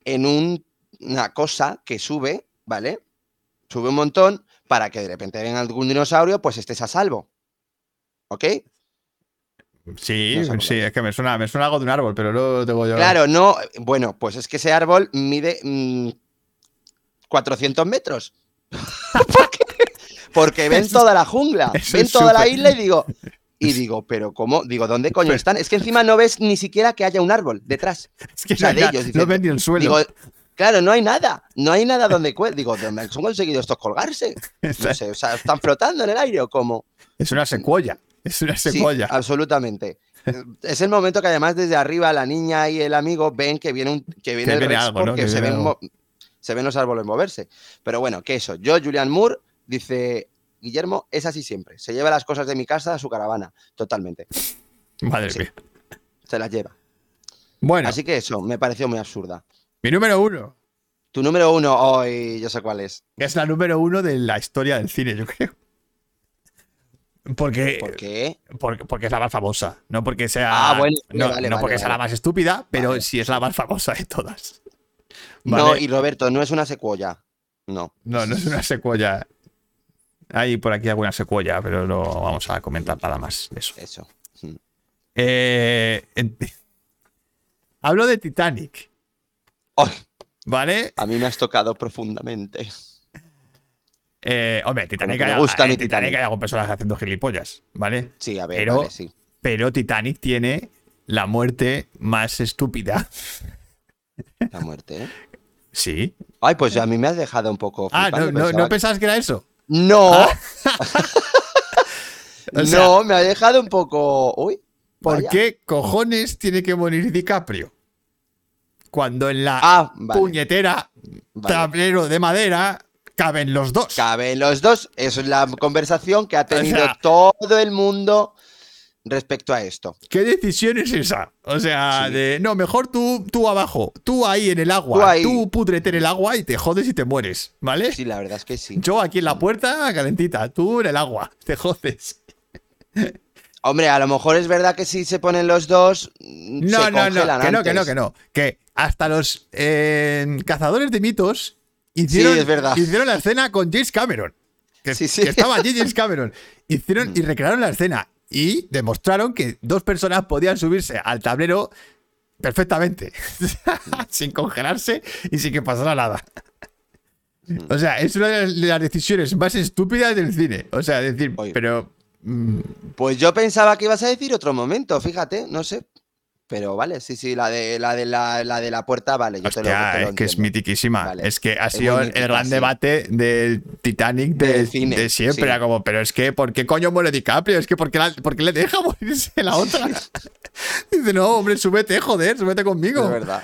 en un- una cosa que sube, ¿vale? Sube un montón para que de repente venga algún dinosaurio, pues estés a salvo. ¿Ok? Sí, No sí, es que me suena, me suena algo de un árbol, pero no lo tengo yo. Claro, no, bueno, pues es que ese árbol mide mm, 400 metros. porque, porque ven toda la jungla, eso ven toda la isla y digo, y digo, pero ¿cómo? Digo, ¿dónde coño están? Es que encima no ves ni siquiera que haya un árbol detrás. Es que o sea, no, de ellos, no ven ni el suelo. Digo, claro, no hay nada, no hay nada donde. Digo, ¿dónde han conseguido estos colgarse? No sé, o sea, ¿están flotando en el aire o cómo? es una secuoya. Es una Sí, secuoya. absolutamente. Es el momento que además desde arriba la niña y el amigo ven que viene un que viene Que el viene Rex algo, ¿no? porque Que se, ven se los árboles moverse. Pero bueno, que eso. Yo, Julian Moore, dice Guillermo, es así siempre. Se lleva las cosas de mi casa a su caravana. Totalmente. Madre sí. mía. Se las lleva. Bueno, Así que eso, me pareció muy absurda. mi número uno, Tu número uno, hoy yo sé cuál es. es la número uno de la historia del cine, yo creo. Porque, ¿Por qué? porque, porque es la más famosa, no porque sea, Ah, bueno, no, vale, no vale, porque sea la más estúpida, pero sí es la más famosa de todas. No, y Roberto, no es una secuoya. No. No, no es una secuoya. Hay por aquí alguna secuoya, pero no vamos a comentar nada más de eso. Eso. Mm. Eh, Hablo de Titanic. ¿vale? A mí me has tocado profundamente. Eh, hombre, Titanic, me hay, gusta mi Titanic Titanic. hay algún personaje haciendo gilipollas, ¿vale? Sí, a ver, Pero- vale, sí. Pero Titanic tiene la muerte más estúpida. La muerte, ¿eh? Sí. Ay, pues a mí me has dejado un poco. Ah, no, no, pensaba ¿no pensabas que era eso? No, O sea, no, me ha dejado un poco. Uy. ¿Por vaya. qué cojones tiene que morir DiCaprio? Cuando en la Ah, vale. puñetera Vale. tablero de madera caben los dos. Caben los dos. Es la conversación que ha tenido sea- todo el mundo respecto a esto. ¿Qué decisión es esa? O sea, Sí. de no, mejor tú, tú abajo, tú ahí en el agua, Tú ahí. tú púdrete en el agua y te jodes y te mueres, ¿vale? Sí, la verdad es que sí. Yo aquí en la puerta, calentita, tú en el agua, te jodes. Hombre, a lo mejor es verdad que si se ponen los dos. mm, No, se no, no, que no, que no, antes. que no. Que hasta los eh, cazadores de mitos hicieron, es verdad. hicieron la escena con James Cameron. Que, Sí, sí. que estaba allí James Cameron. Hicieron y recrearon la escena y demostraron que dos personas podían subirse al tablero perfectamente, sin congelarse y sin que pasara nada. O sea, es una de las- de las decisiones más estúpidas del cine. O sea, decir, Oye. pero mm, Pues yo pensaba que ibas a decir otro momento, fíjate, no sé. Pero vale, sí, sí, la de la de la, la de la puerta, vale, yo te lo, Hostia, te lo es que es entiendo. mitiquísima. Vale. Es que ha Es sido el gran sí. debate del Titanic de, Del cine, de siempre. sí. Era como, pero es que, ¿por qué coño muere DiCaprio? Es que, ¿por qué, la- por qué le deja morirse la otra? Dice, no, hombre, súbete, joder, súbete conmigo. Es verdad.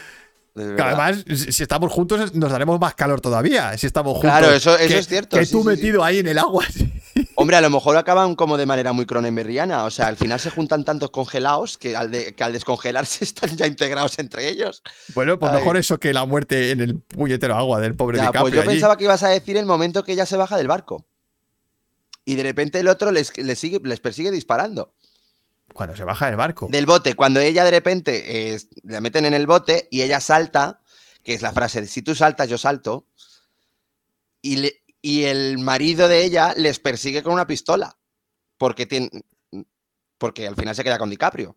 Que además, si estamos juntos, nos daremos más calor todavía. Si estamos juntos. Claro, eso- eso que- es cierto, Que sí, tú sí, sí. metido ahí en el agua. Hombre, a lo mejor acaban como de manera muy cronenberriana. O sea, al final se juntan tantos congelados que al, de- que al descongelarse están ya integrados entre ellos. Bueno, pues Ay. mejor eso que la muerte en el puñetero agua del pobre Ya, DiCaprio. pues yo allí. pensaba que ibas a decir el momento que ella se baja del barco. Y de repente el otro les, les sigue, les persigue disparando. Cuando se baja del barco. Del bote, cuando ella de repente eh, la meten en el bote y ella salta, que es la frase de si tú saltas, yo salto. Y, le- y el marido de ella les persigue con una pistola. Porque, tiene, porque al final se queda con DiCaprio.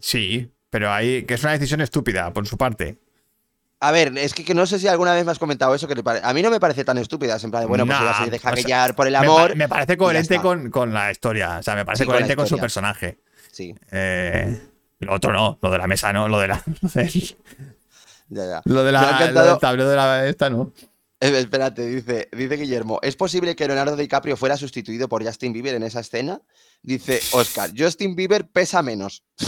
Sí, pero ahí, que es una decisión estúpida por su parte. A ver, es que, que no sé si alguna vez me has comentado eso, que a mí no me parece tan estúpida. Es en plan de, bueno, pues o sea, por el amor. Me, parece coherente con, con la historia. O sea, me parece Sí, coherente con, su personaje. Sí, Eh, lo otro no, lo de la mesa no, lo de la. Lo de, ya, ya. lo de la, lo del tablero de la esta no. Eh, espérate, dice, dice Guillermo, ¿es posible que Leonardo DiCaprio fuera sustituido por Justin Bieber en esa escena? Dice Oscar, Justin Bieber pesa menos.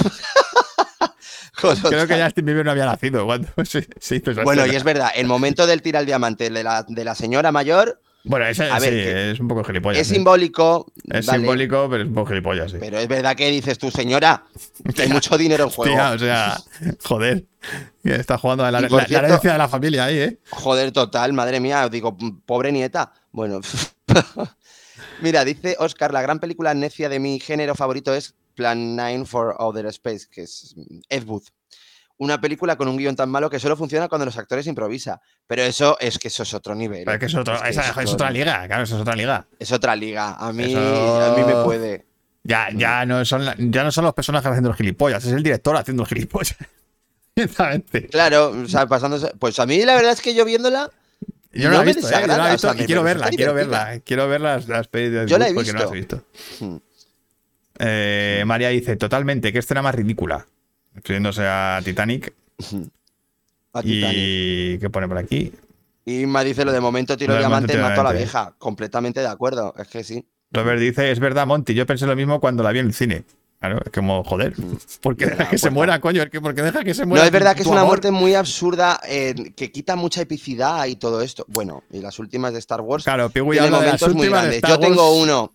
Creo que. Justin Bieber no había nacido cuando se, se hizo esa Bueno, y es verdad, el momento del tira al diamante de la, de la señora mayor Bueno, ese, a sí, ver, que es un poco gilipollas. es sí. simbólico. Es vale, simbólico, pero es un poco gilipollas, sí. Pero es verdad que dices tú, señora, que hay mucho dinero en juego. Tía, o sea, joder. Está jugando a la, la- herencia de la familia ahí, ¿eh? Joder, total, madre mía, digo, pobre nieta. Bueno, mira, dice Oscar, la gran película necia de mi género favorito es Plan 9 for Outer Space, que es Ed Wood. Una película con un guion tan malo que solo funciona cuando los actores improvisan. Pero eso es que eso es otro nivel. Pero es que es, otro- Es que esa- es es otro- otra liga, claro, eso es otra liga. Es otra liga. A mí, Eso- a mí me puede. Ya, ya, no son, ya no son los personajes haciendo los gilipollas, es el director haciendo los gilipollas. Directamente. Claro, o sea, pasándose. Pues a mí la verdad es que yo viéndola. Yo no, la he visto, ¿eh? Yo no la he visto o sea, y me- quiero verla, quiero verla. Quiero ver las, las de Yo la he Wood porque no las he visto. visto. Hmm. Eh, María dice, totalmente, qué escena más ridícula. Refiriéndose a Titanic. A Titanic. Y ¿qué pone por aquí? Y me dice lo de momento tiro diamante, momento, mato a la vieja. Completamente de acuerdo. Es que sí. Robert dice, es verdad, Monty, yo pensé lo mismo cuando la vi en el cine. Claro, es como, joder, ¿por qué deja que se muera, coño? Es que ¿Por qué deja que se muera? No, es verdad que es una amor? muerte muy absurda, eh, que quita mucha epicidad y todo esto. Bueno, y las últimas de Star Wars Claro, Pigui las momentos muy grandes. Yo tengo uno.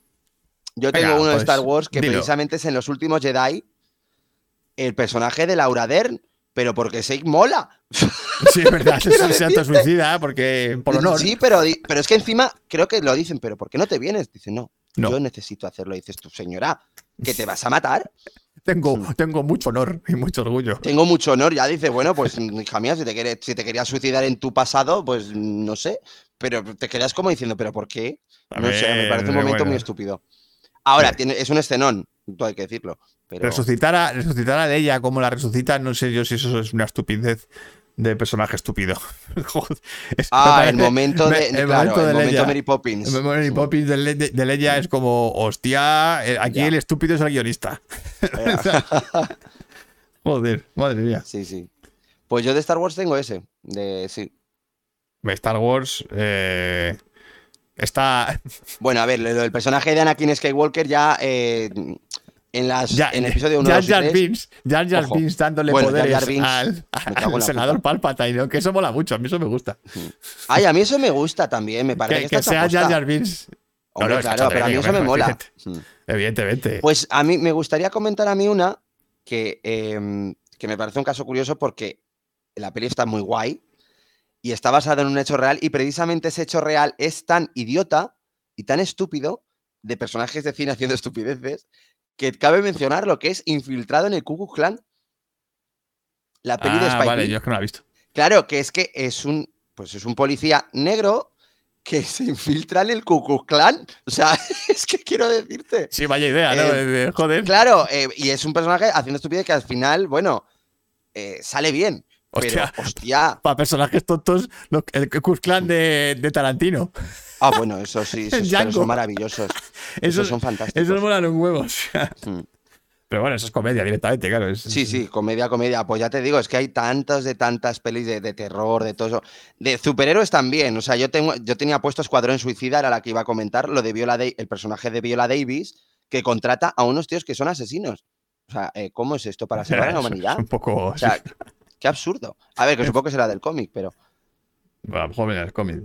Yo Venga, tengo uno de pues, Star Wars que dilo. precisamente es en los últimos Jedi. El personaje de Laura Dern, pero porque Seik mola. Sí, es verdad, se, Quiero se autosuicida porque por honor. Sí, pero, pero es que encima creo que lo dicen, pero ¿por qué no te vienes? Dice, no, No. yo necesito hacerlo. Dices tú, señora, que te vas a matar. Tengo, tengo mucho honor y mucho orgullo. Tengo mucho honor. Ya dice, bueno, pues hija mía, si te, quiere- si te querías suicidar en tu pasado, pues no sé. Pero te quedas como diciendo, ¿pero por qué? No sé, me parece un momento bueno. muy estúpido. Ahora, tiene, es un escenón, todo hay que decirlo. Pero Resucitar a, resucitar a ella como la resucita, no sé yo si eso es una estupidez de personaje estúpido. Joder, es- me Ah, el momento me- de. el claro, momento de el momento Leia. Mary Poppins. El Mary Poppins de, de Leia es como, hostia, eh, aquí Ya. el estúpido es el guionista. Joder, madre mía. Sí, sí. Pues yo de Star Wars tengo ese. De, sí. Star Wars eh, está. Bueno, a ver, lo del personaje de Anakin Skywalker ya eh, en las Ya, en el episodio 1, Jar 2 y Jar 3, Binks, Jar Jar. Binks dándole Bueno, Jar poderes Jar Binks, al, al senador. Palpatine, que eso mola mucho, a mí eso me gusta. Ay, a mí eso me gusta también, me parece Que, que, que sea chaposta. Jar Jar Binks. Hombre, No, no, está claro, pero a mí eso me mola. evidente- Evidentemente. Pues a mí me gustaría comentar a mí una que, em, que me parece un caso curioso porque la peli está muy guay y está basada en un hecho real y precisamente ese hecho real es tan idiota y tan estúpido de personajes de cine haciendo estupideces que cabe mencionar lo que es infiltrado en el Ku Klux Klan. La peli de ah, Spike vale, Lee. yo es que no la he visto. Claro, que es que es un, pues es un policía negro que se infiltra en el Ku Klux Klan. O sea, es que quiero decirte. Sí, vaya idea, ¿no? Eh, De- joder. Claro, eh, y es un personaje haciendo estupidez que al final, bueno, eh, sale bien. Hostia. Pero, hostia. Para personajes tontos, el Ku Klux Klan de, de Tarantino. Ah, bueno, eso sí, esos, pero son maravillosos. Esos, Esos, son fantásticos. esos molan un huevo. o sea. Mm. Pero bueno, eso es comedia directamente, claro. es- Sí, sí, comedia, comedia. Pues ya te digo, es que hay tantas de tantas pelis de, de terror, de todo eso. De superhéroes también. O sea, yo tengo, yo tenía puesto Escuadrón Suicida, era la que iba a comentar, lo de Viola el personaje de Viola Davis, que contrata a unos tíos que son asesinos. O sea, eh, ¿cómo es esto para salvar a la humanidad? Es un poco. O sea, qué absurdo. A ver, que supongo que será del cómic, pero. Bueno, a lo mejor viene el cómic.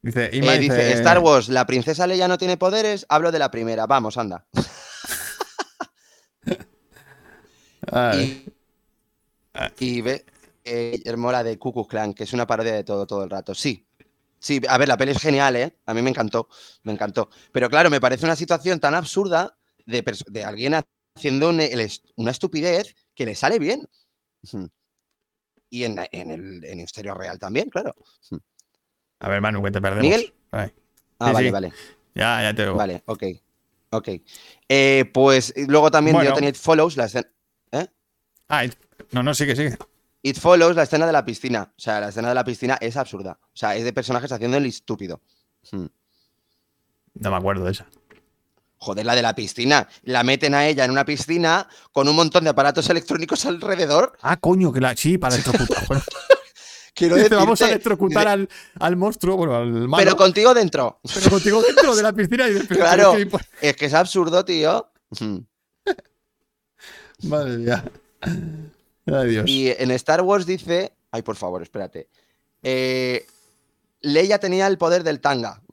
Dice, Eh, Ima dice, Star Wars, la princesa Leia no tiene poderes, hablo de la primera. Vamos, anda. Y, y ve, eh, Guillermo, la de Klux Klan, que es una parodia de todo, todo el rato. Sí. Sí, a ver, la peli es genial, ¿eh? A mí me encantó, me encantó. Pero claro, me parece una situación tan absurda de, de alguien haciendo un- el una estupidez que le sale bien. Y en, en el en Misterio Real también, claro. A ver, Manu, que te perdemos. ¿Miguel? Ah, Sí, vale, sí. vale. ya, ya te veo. Vale, ok. Ok. Eh, pues luego también Bueno. yo tenía It Follows, la escena, Ah, y- no, no, sigue, sigue. It Follows, la escena de la piscina. O sea, la escena de la piscina es absurda. O sea, es de personajes haciendo el estúpido. Hmm. No me acuerdo de esa. Joder, la de la piscina. La meten a ella en una piscina con un montón de aparatos electrónicos alrededor. Ah, coño, que la. Sí, para electrocutar. Quiero decirte, vamos a electrocutar al, al monstruo, bueno, al malo. Pero contigo dentro. pero contigo dentro de la piscina y pero Claro. ¿qué impo- Es que es absurdo, tío. Madre mía. Ay, Dios. Y en Star Wars dice. Ay, por favor, espérate. Eh, Leia tenía el poder del tanga.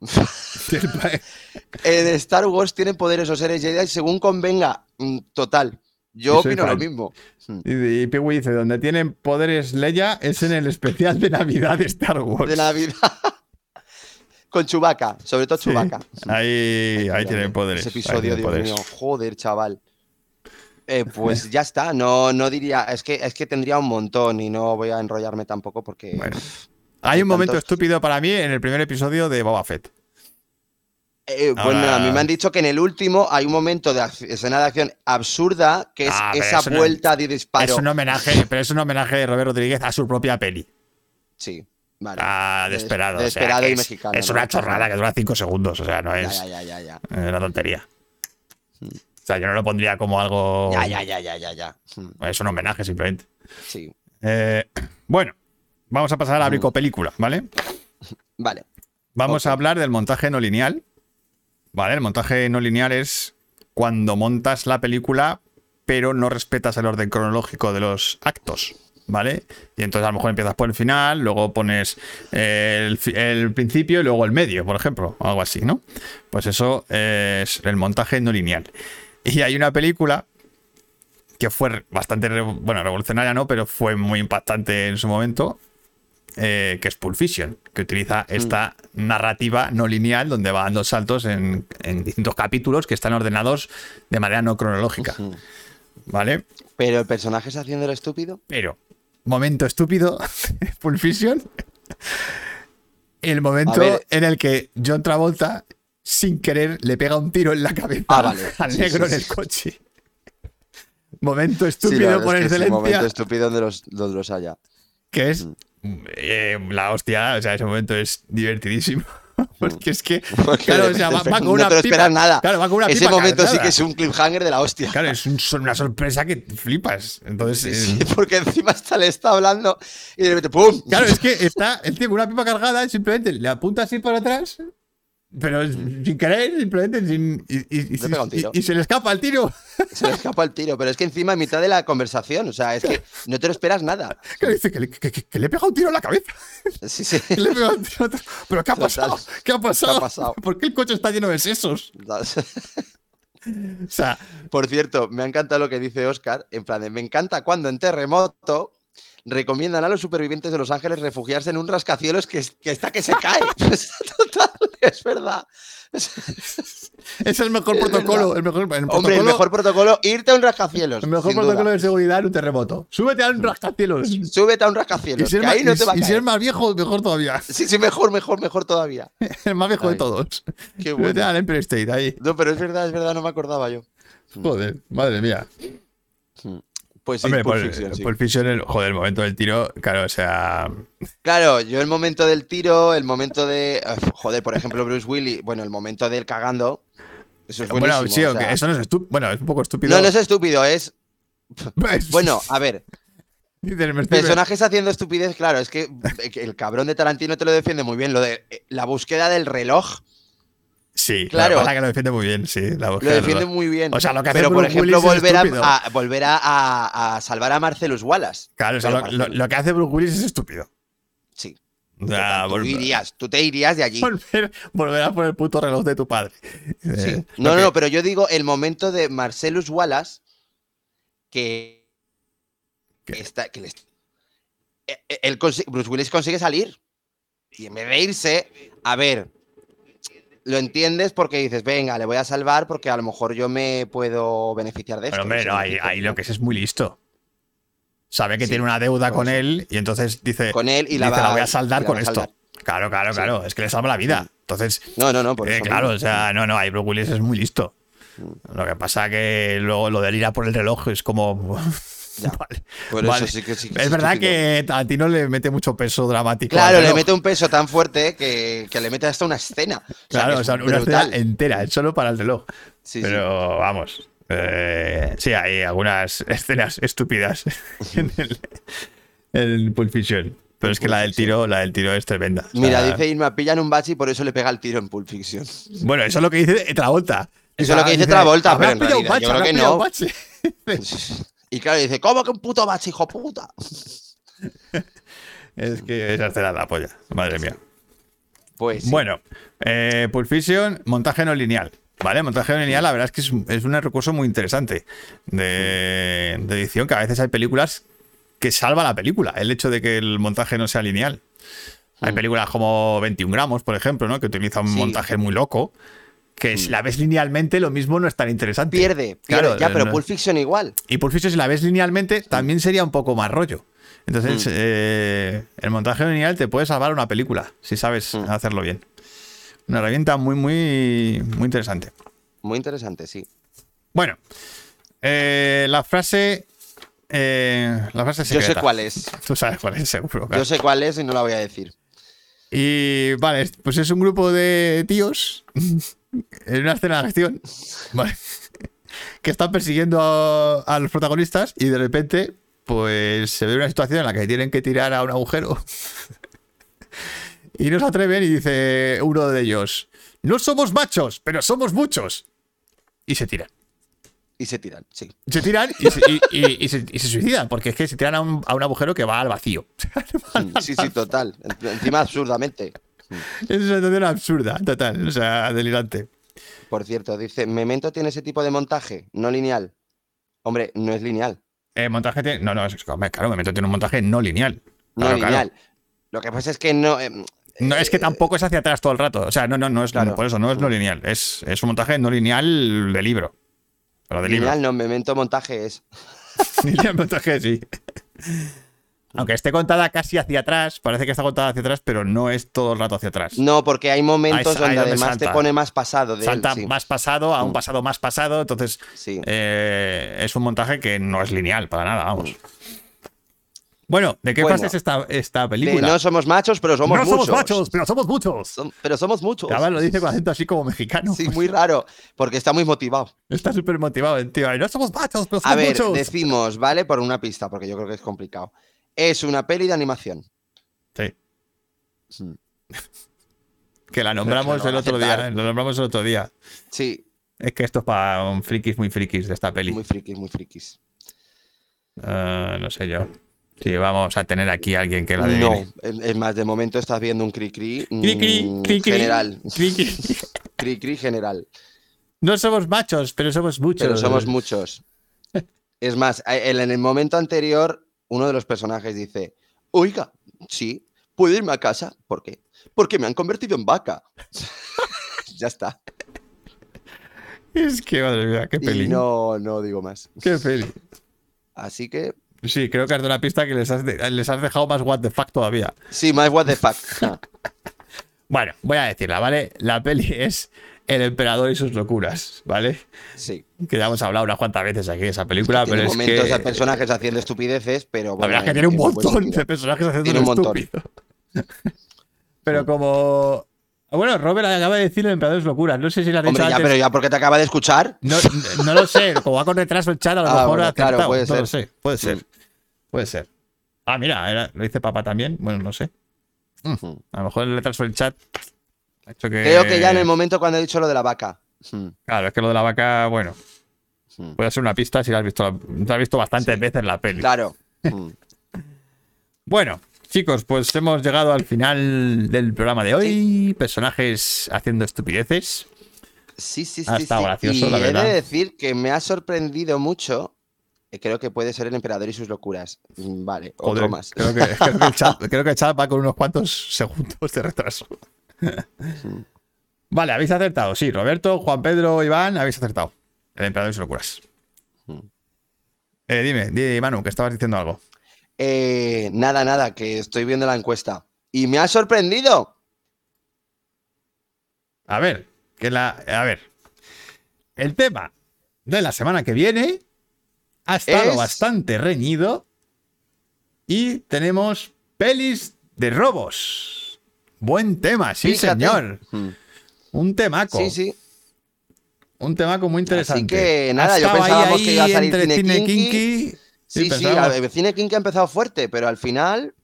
En Star Wars tienen poderes los seres Jedi según convenga. Mm, Total. Yo opino lo mismo. Hmm. Y, y dice, donde tienen poderes Leia es en el especial de Navidad de Star Wars. De Navidad. Con Chubaca, sobre todo Sí. Chubaca. Ahí, ahí tienen poderes. Ese episodio, Dios poderes. mío. Joder, chaval. Eh, pues ya está. No, no diría. Es que, es que tendría un montón y no voy a enrollarme tampoco porque. Bueno. Hay Hay un momento estúpido para mí en el primer episodio de Boba Fett. Eh, bueno, Ahora- a mí me han dicho que en el último hay un momento de escena de acción absurda que es Ah, esa no- vuelta de disparo. Es un homenaje, pero es un homenaje de Robert Rodríguez a su propia peli. Sí, vale. Ah, De- desesperado. o sea, y es, mexicano, Es ¿no? una chorrada que dura 5 segundos. O sea, no es, ya, ya, ya, es una tontería. O sea, yo no lo pondría como algo. Ya, ya, ya, ya, ya, ya. Hmm, Es un homenaje simplemente. Sí. Eh, bueno, vamos a pasar a la Mm. bricopelícula, ¿vale? Vale. Vamos a hablar del montaje no lineal. ¿Vale? El montaje no lineal es cuando montas la película, pero no respetas el orden cronológico de los actos. ¿Vale? Y entonces a lo mejor empiezas por el final, luego pones el, fi- el principio y luego el medio, por ejemplo, o algo así, ¿no? Pues eso es el montaje no lineal. Y hay una película que fue bastante, bueno, revolucionaria, ¿no? Pero fue muy impactante en su momento, eh, que es Pulp Fiction, que utiliza esta narrativa no lineal donde va dando saltos en, en distintos capítulos que están ordenados de manera no cronológica. ¿vale? Pero el personaje es haciendo el estúpido. Pero, momento estúpido, Pulp Fiction, el momento en el que John Travolta, sin querer, le pega un tiro en la cabeza Ah, vale. al Sí, negro sí, en el coche. Momento estúpido por es que excelencia. momento estúpido donde los, donde los haya. que es Mm. Eh, la hostia, o sea, ese momento es divertidísimo. Porque es que, claro, o sea, va, va con no una te lo pipa. nada. Claro, va con una Ese pipa momento sí que es un cliffhanger de la hostia. Claro, es un- una sorpresa que flipas. Entonces, Sí, eh, sí, porque encima hasta le está hablando y de repente ¡pum! claro, es que está el tío con una pipa cargada y simplemente le apunta así por atrás, pero sin querer, simplemente sin. Y, y- y- tiro. y- se le escapa el tiro. Se le escapa el tiro, pero es que encima en mitad de la conversación, o sea, es que no te lo esperas nada. Que dice que le, que- que- que le pega un tiro en la cabeza. Sí, sí. Que le pega un tiro. Pero ¿qué ha pasado? ¿Qué ha pasado? pasado? ¿Por qué el coche está lleno de sesos? O sea, Por cierto, me ha encantado lo que dice Oscar, en plan de, me encanta cuando en terremoto recomiendan a los supervivientes de Los Ángeles refugiarse en un rascacielos que, es- que está que se cae. Total, es verdad. es el mejor Es protocolo. verdad. El mejor, el Hombre, el protocolo- mejor protocolo, irte a un rascacielos. el mejor protocolo duda. de seguridad en un terremoto. Súbete a un rascacielos. Y Súbete a un rascacielos, si, que ahí más, no te va a y si más viejo, mejor todavía. Sí, sí, mejor, mejor, mejor todavía. El más viejo de todos. Qué Súbete al Empire State ahí. No, pero es verdad, es verdad, no me acordaba yo. Joder, madre mía. Pues sí, Hombre, Pulp Fiction, sí. Pulp Fiction, el, joder, el momento del tiro, claro, o sea. Claro, yo el momento del tiro, el momento de. Joder, por ejemplo, Bruce Willis, bueno, el momento del cagando. Eso es buenísimo. Bueno, sí, o sea, eso no es estúpido. Bueno, es un poco estúpido. No, no es estúpido, es. Bueno, a ver, personajes haciendo estupidez, claro, es que el cabrón de Tarantino te lo defiende muy bien. Lo de eh, la búsqueda del reloj Sí, Claro. Pasa que lo defiende muy bien, sí. La lo defiende muy bien. O sea, lo que hace Pero, por Bruce ejemplo, Willis es volver, estúpido. a, a- volver a, a- a salvar a Marcelus Wallace. Claro, o sea, lo, lo- Marcelus- lo que hace Bruce Willis es estúpido. Sí. Sea, Tú irías, tú te irías de allí. volver, volver a por el puto reloj de tu padre. Sí. Eh, No, no, no, pero yo digo el momento de Marcelus Wallace que, está, que le eh, eh, él Bruce Willis consigue salir y en vez de irse, a ver, lo entiendes porque dices, venga, le voy a salvar porque a lo mejor yo me puedo beneficiar de esto. Pero hombre, no, ahí, ahí lo que es es muy listo. Sabe que Sí, tiene una deuda con él y entonces dice, Con él y la dice, va- voy a saldar con esto. saldar. Claro, claro, Sí. claro. Es que le salva la vida. Entonces, No, no, no, por eh, eso claro, mismo. o sea, no, no, ahí Bruce Willis es muy listo. Mm. Lo que pasa que luego lo del ir a por el reloj es como. Ya. Vale, Por eso vale. sí que sí que Es es verdad estúpido. que Tarantino le mete mucho peso dramático. Claro, le mete un peso tan fuerte que, que le mete hasta una escena. O sea, Claro, o sea, una escena entera, es solo para el reloj. Sí, sí. Pero vamos. eh, sí, hay algunas escenas estúpidas en el, en Pulp Fiction. Pero es que la del tiro, la del tiro es tremenda. O Mira, sea, dice Irma, pillan un bache y por eso le pega el tiro en Pulp Fiction. Bueno, eso es lo que dice Travolta. Eso es lo que dice Travolta, "Habrás pero en realidad yo creo que no". bache". Y claro, dice, ¿cómo que un puto bache, hijo puta? Es que esa es la polla. Madre mía. Pues sí. Bueno, eh, Pulp Fiction, montaje no lineal. ¿Vale? Montaje no lineal, la verdad es que es, un- es un recurso muy interesante de, de edición, que a veces hay películas que salva la película, el hecho de que el montaje no sea lineal. Hay películas como 21 gramos, por ejemplo, ¿no? que utiliza un Sí. montaje muy loco, que si la ves linealmente lo mismo no es tan interesante. pierde, pierde. Claro, ya, pero no- Pulp Fiction igual. y Pulp Fiction, si la ves linealmente, también sería un poco más rollo. Entonces, Mm. eh, el montaje lineal te puede salvar una película, si sabes Mm. hacerlo bien. Una herramienta muy, muy, muy interesante. Muy interesante, sí. Bueno, eh, la frase. eh, la frase Yo secreta. sé cuál es. Tú sabes cuál es, seguro. claro. Yo sé cuál es y no la voy a decir. Y vale, pues es un grupo de tíos en una escena de acción, ¿vale? que están persiguiendo a, a los protagonistas y de repente, pues se ve una situación en la que tienen que tirar a un agujero. y no se atreven y dice uno de ellos, no somos machos, pero somos muchos. Y se tiran. Y se tiran, sí. Se tiran y se, y- y- y se- y se suicidan, porque es que se tiran a un, a un agujero que va al vacío. Sí, sí, total. En- Encima absurdamente. Es una situación absurda, total, o sea, delirante. Por cierto, dice, ¿Memento tiene ese tipo de montaje? No lineal. Hombre, no es lineal. Eh, montaje tiene. No, no, es, hombre, claro, Memento tiene un montaje no lineal. No Claro, claro. lineal. Lo que pasa es que no... em, No, es que tampoco es hacia atrás todo el rato. O sea, no, no, no es Claro. por eso, no es no lineal. Es, es un montaje no lineal de libro. Pero de lineal no, Memento montaje es... libro. Lineal montaje, sí. Aunque esté contada casi hacia atrás, parece que está contada hacia atrás, pero no es todo el rato hacia atrás. No, porque hay momentos Ahí- ahí donde donde además te pone más pasado de Salta él. Sí. más pasado a un Mm. pasado más pasado, entonces Sí. eh, es un montaje que no es lineal para nada, vamos. Bueno, ¿de qué Bueno. fase es esta, película? no somos machos, pero somos no muchos. somos machos, pero somos muchos. Som- pero somos muchos. Además lo dice con acento así como mexicano. Sí, muy raro, porque está muy motivado. Está súper motivado tío. No somos machos, pero somos A ver, muchos. decimos, ¿vale? Por una pista, porque yo creo que es complicado. Es una peli de animación. Sí. Mm. Que la nombramos no el otro aceptar. día. Lo nombramos el otro día. Sí, Es que esto es para un frikis muy frikis de esta peli. muy frikis, muy frikis. Ah, no sé yo. Sí, vamos a tener aquí a alguien que la adivine. No, es más, de momento estás viendo un cri-cri Cri, cri, mm, cri, cri, general. cri, cri. Cri-cri general. No somos machos, pero somos muchos. Pero somos muchos. Es más, en el momento anterior, uno de los personajes dice: Oiga, sí, ¿puedo irme a casa? ¿Por qué? Porque me han convertido en vaca. ya está. Es que, madre mía, qué peli. Y no, no digo más. Qué peli. Así que, Sí, creo que has dado una pista que les has, de- les has dejado más what the fuck todavía. sí, más what the fuck. Bueno, voy a decirla, ¿vale? La peli es El Emperador y sus locuras, ¿vale? Sí. Que ya hemos hablado unas cuantas veces aquí de esa película, tiene pero es momentos que... de personajes haciendo estupideces, pero La bueno, verdad es que en- tiene un montón de personajes haciendo Tiene un montón. Pero como... Bueno, Robert acaba de decir El Emperador y sus locuras. No sé si dicho Hombre, ya, antes. pero ya porque te acaba de escuchar. No, no lo sé, como va con retraso el chat, a lo Ah, mejor bueno, ha claro, puede no ser. lo sé, puede ser. Mm. Puede ser. Ah, mira, era- lo dice papá también. Bueno, no sé. Mm. A lo mejor el retraso del chat ha hecho que. Creo que ya en el momento cuando he dicho lo de la vaca. Mm, Claro, es que lo de la vaca, bueno, mm. puede ser una pista si la has visto, la has visto bastantes Sí. veces la peli. Claro. Mm. Bueno, chicos, pues hemos llegado al final del programa de hoy. Personajes haciendo estupideces. Sí, sí, sí. Ha estado sí. gracioso, y la he verdad. de decir que me ha sorprendido mucho. eh, Creo que puede ser el emperador y sus locuras. Mm, Vale, Joder, otro más. Creo que, creo que el chat, creo que el chat va con unos cuantos segundos de retraso. Vale, habéis acertado. Sí, Roberto, Juan Pedro, Iván, habéis acertado. El emperador y sus locuras. Eh, dime, di, Manu, que estabas diciendo algo. Eh, nada, nada, que estoy viendo la encuesta. Y me ha sorprendido. A ver, que la. A ver. El tema de la semana que viene ha estado Es- bastante reñido. Y tenemos pelis de robos. Buen tema, sí, Fíjate. señor. Mm. Un temaco. Sí, sí. Un temaco muy interesante. que, nada, yo Estaba ahí, pensábamos que iba a salir entre cine kinky. kinky. Sí, sí, pensábamos- el cine King que ha empezado fuerte, pero al final,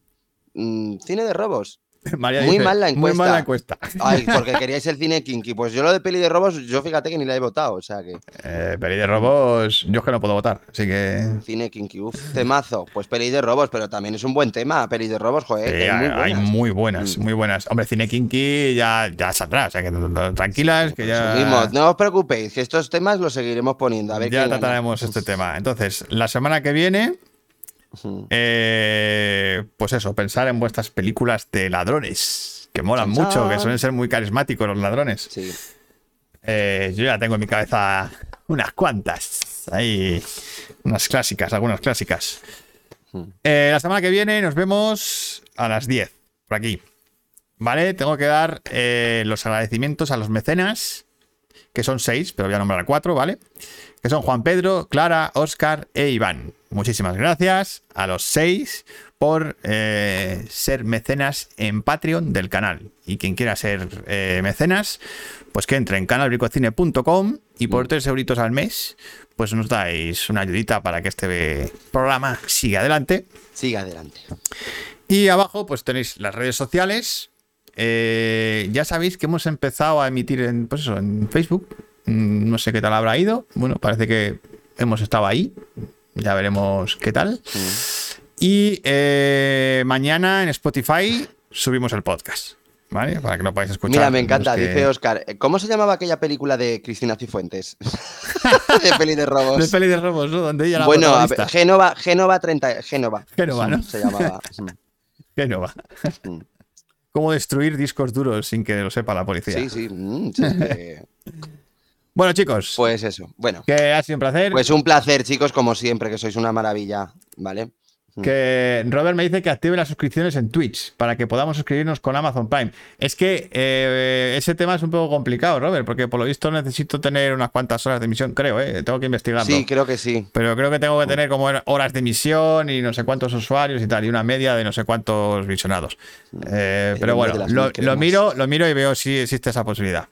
mm, cine de robos. María muy dice, mal la Muy mal la encuesta. Ay, porque queríais el cine kinky. Pues yo lo de peli de robos, yo fíjate que ni la he votado. O sea que, Eh, peli de robos, yo es que no puedo votar. Así que. cine kinky, uff, temazo. Pues peli de robos, pero también es un buen tema. Peli de robos, joder, Sí, hay muy hay buenas. muy buenas, Mm. muy buenas. Hombre, cine kinky ya, ya saldrá. O sea que tranquilas, que ya. Seguimos, no os preocupéis, que estos temas los seguiremos poniendo. A ver ya gana. trataremos este tema. Entonces, la semana que viene, Eh, pues eso, pensar en vuestras películas de ladrones, que molan mucho, que suelen ser muy carismáticos los ladrones. Sí. Eh, yo ya tengo en mi cabeza unas cuantas. Ahí, unas clásicas, algunas clásicas. Eh, la semana que viene nos vemos a las 10, por aquí. ¿Vale? Tengo que dar los agradecimientos a los mecenas, que son seis, pero voy a nombrar a cuatro, ¿vale? Que son Juan Pedro, Clara, Oscar e Iván. Muchísimas gracias a los seis por eh, ser mecenas en Patreon del canal. Y quien quiera ser eh, mecenas, pues que entre en canalbricocine.com y por 3 euritos al mes, pues nos dais una ayudita para que este programa siga adelante. Sigue adelante. Y abajo pues tenéis las redes sociales. Eh, ya sabéis que hemos empezado a emitir en, pues eso, en Facebook. Mm, No sé qué tal habrá ido. Bueno, parece que hemos estado ahí. Ya veremos qué tal. Y eh, mañana en Spotify subimos el podcast. ¿Vale? Para que lo podáis escuchar. Mira, me encanta, que- dice Oscar. ¿Cómo se llamaba aquella película de Cristina Cifuentes? de peli de robos. De peli de robos, ¿no? Donde ella la bueno, a protagonista. ver, Génova, Génova 30. Génova. Génova, ¿no? Se llamaba. Génova. Cómo destruir discos duros sin que lo sepa la policía. Sí, sí. mm, sí, es que- Bueno, chicos, Pues eso. Bueno, que ha sido un placer. pues un placer, chicos, como siempre, que sois una maravilla, ¿vale? Que Robert me dice que active las suscripciones en Twitch para que podamos suscribirnos con Amazon Prime. Es que eh, ese tema es un poco complicado, Robert, porque por lo visto necesito tener unas cuantas horas de emisión, creo, ¿eh? tengo que investigarlo. Sí, creo que sí. Pero creo que tengo que tener como horas de emisión y no sé cuántos usuarios y tal, y una media de no sé cuántos visionados. Eh, El pero bueno, lo, miro, lo miro y veo si existe esa posibilidad.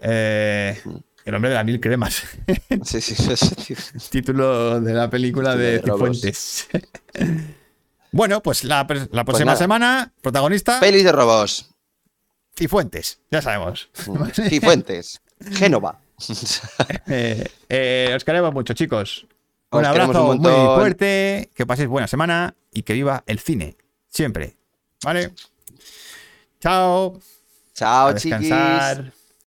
Eh, el hombre de las mil cremas. Sí, sí, sí, sí. Título de la película de de. Cifuentes. bueno, pues la, la próxima semana, protagonista, Pelis de robos. Cifuentes, ya sabemos. Cifuentes. Génova. Eh, eh, os queremos mucho, chicos. Un Os abrazo un muy fuerte, que paséis buena semana y que viva el cine. Siempre. ¿Vale? Chao. Chao, A chiquis. descansar.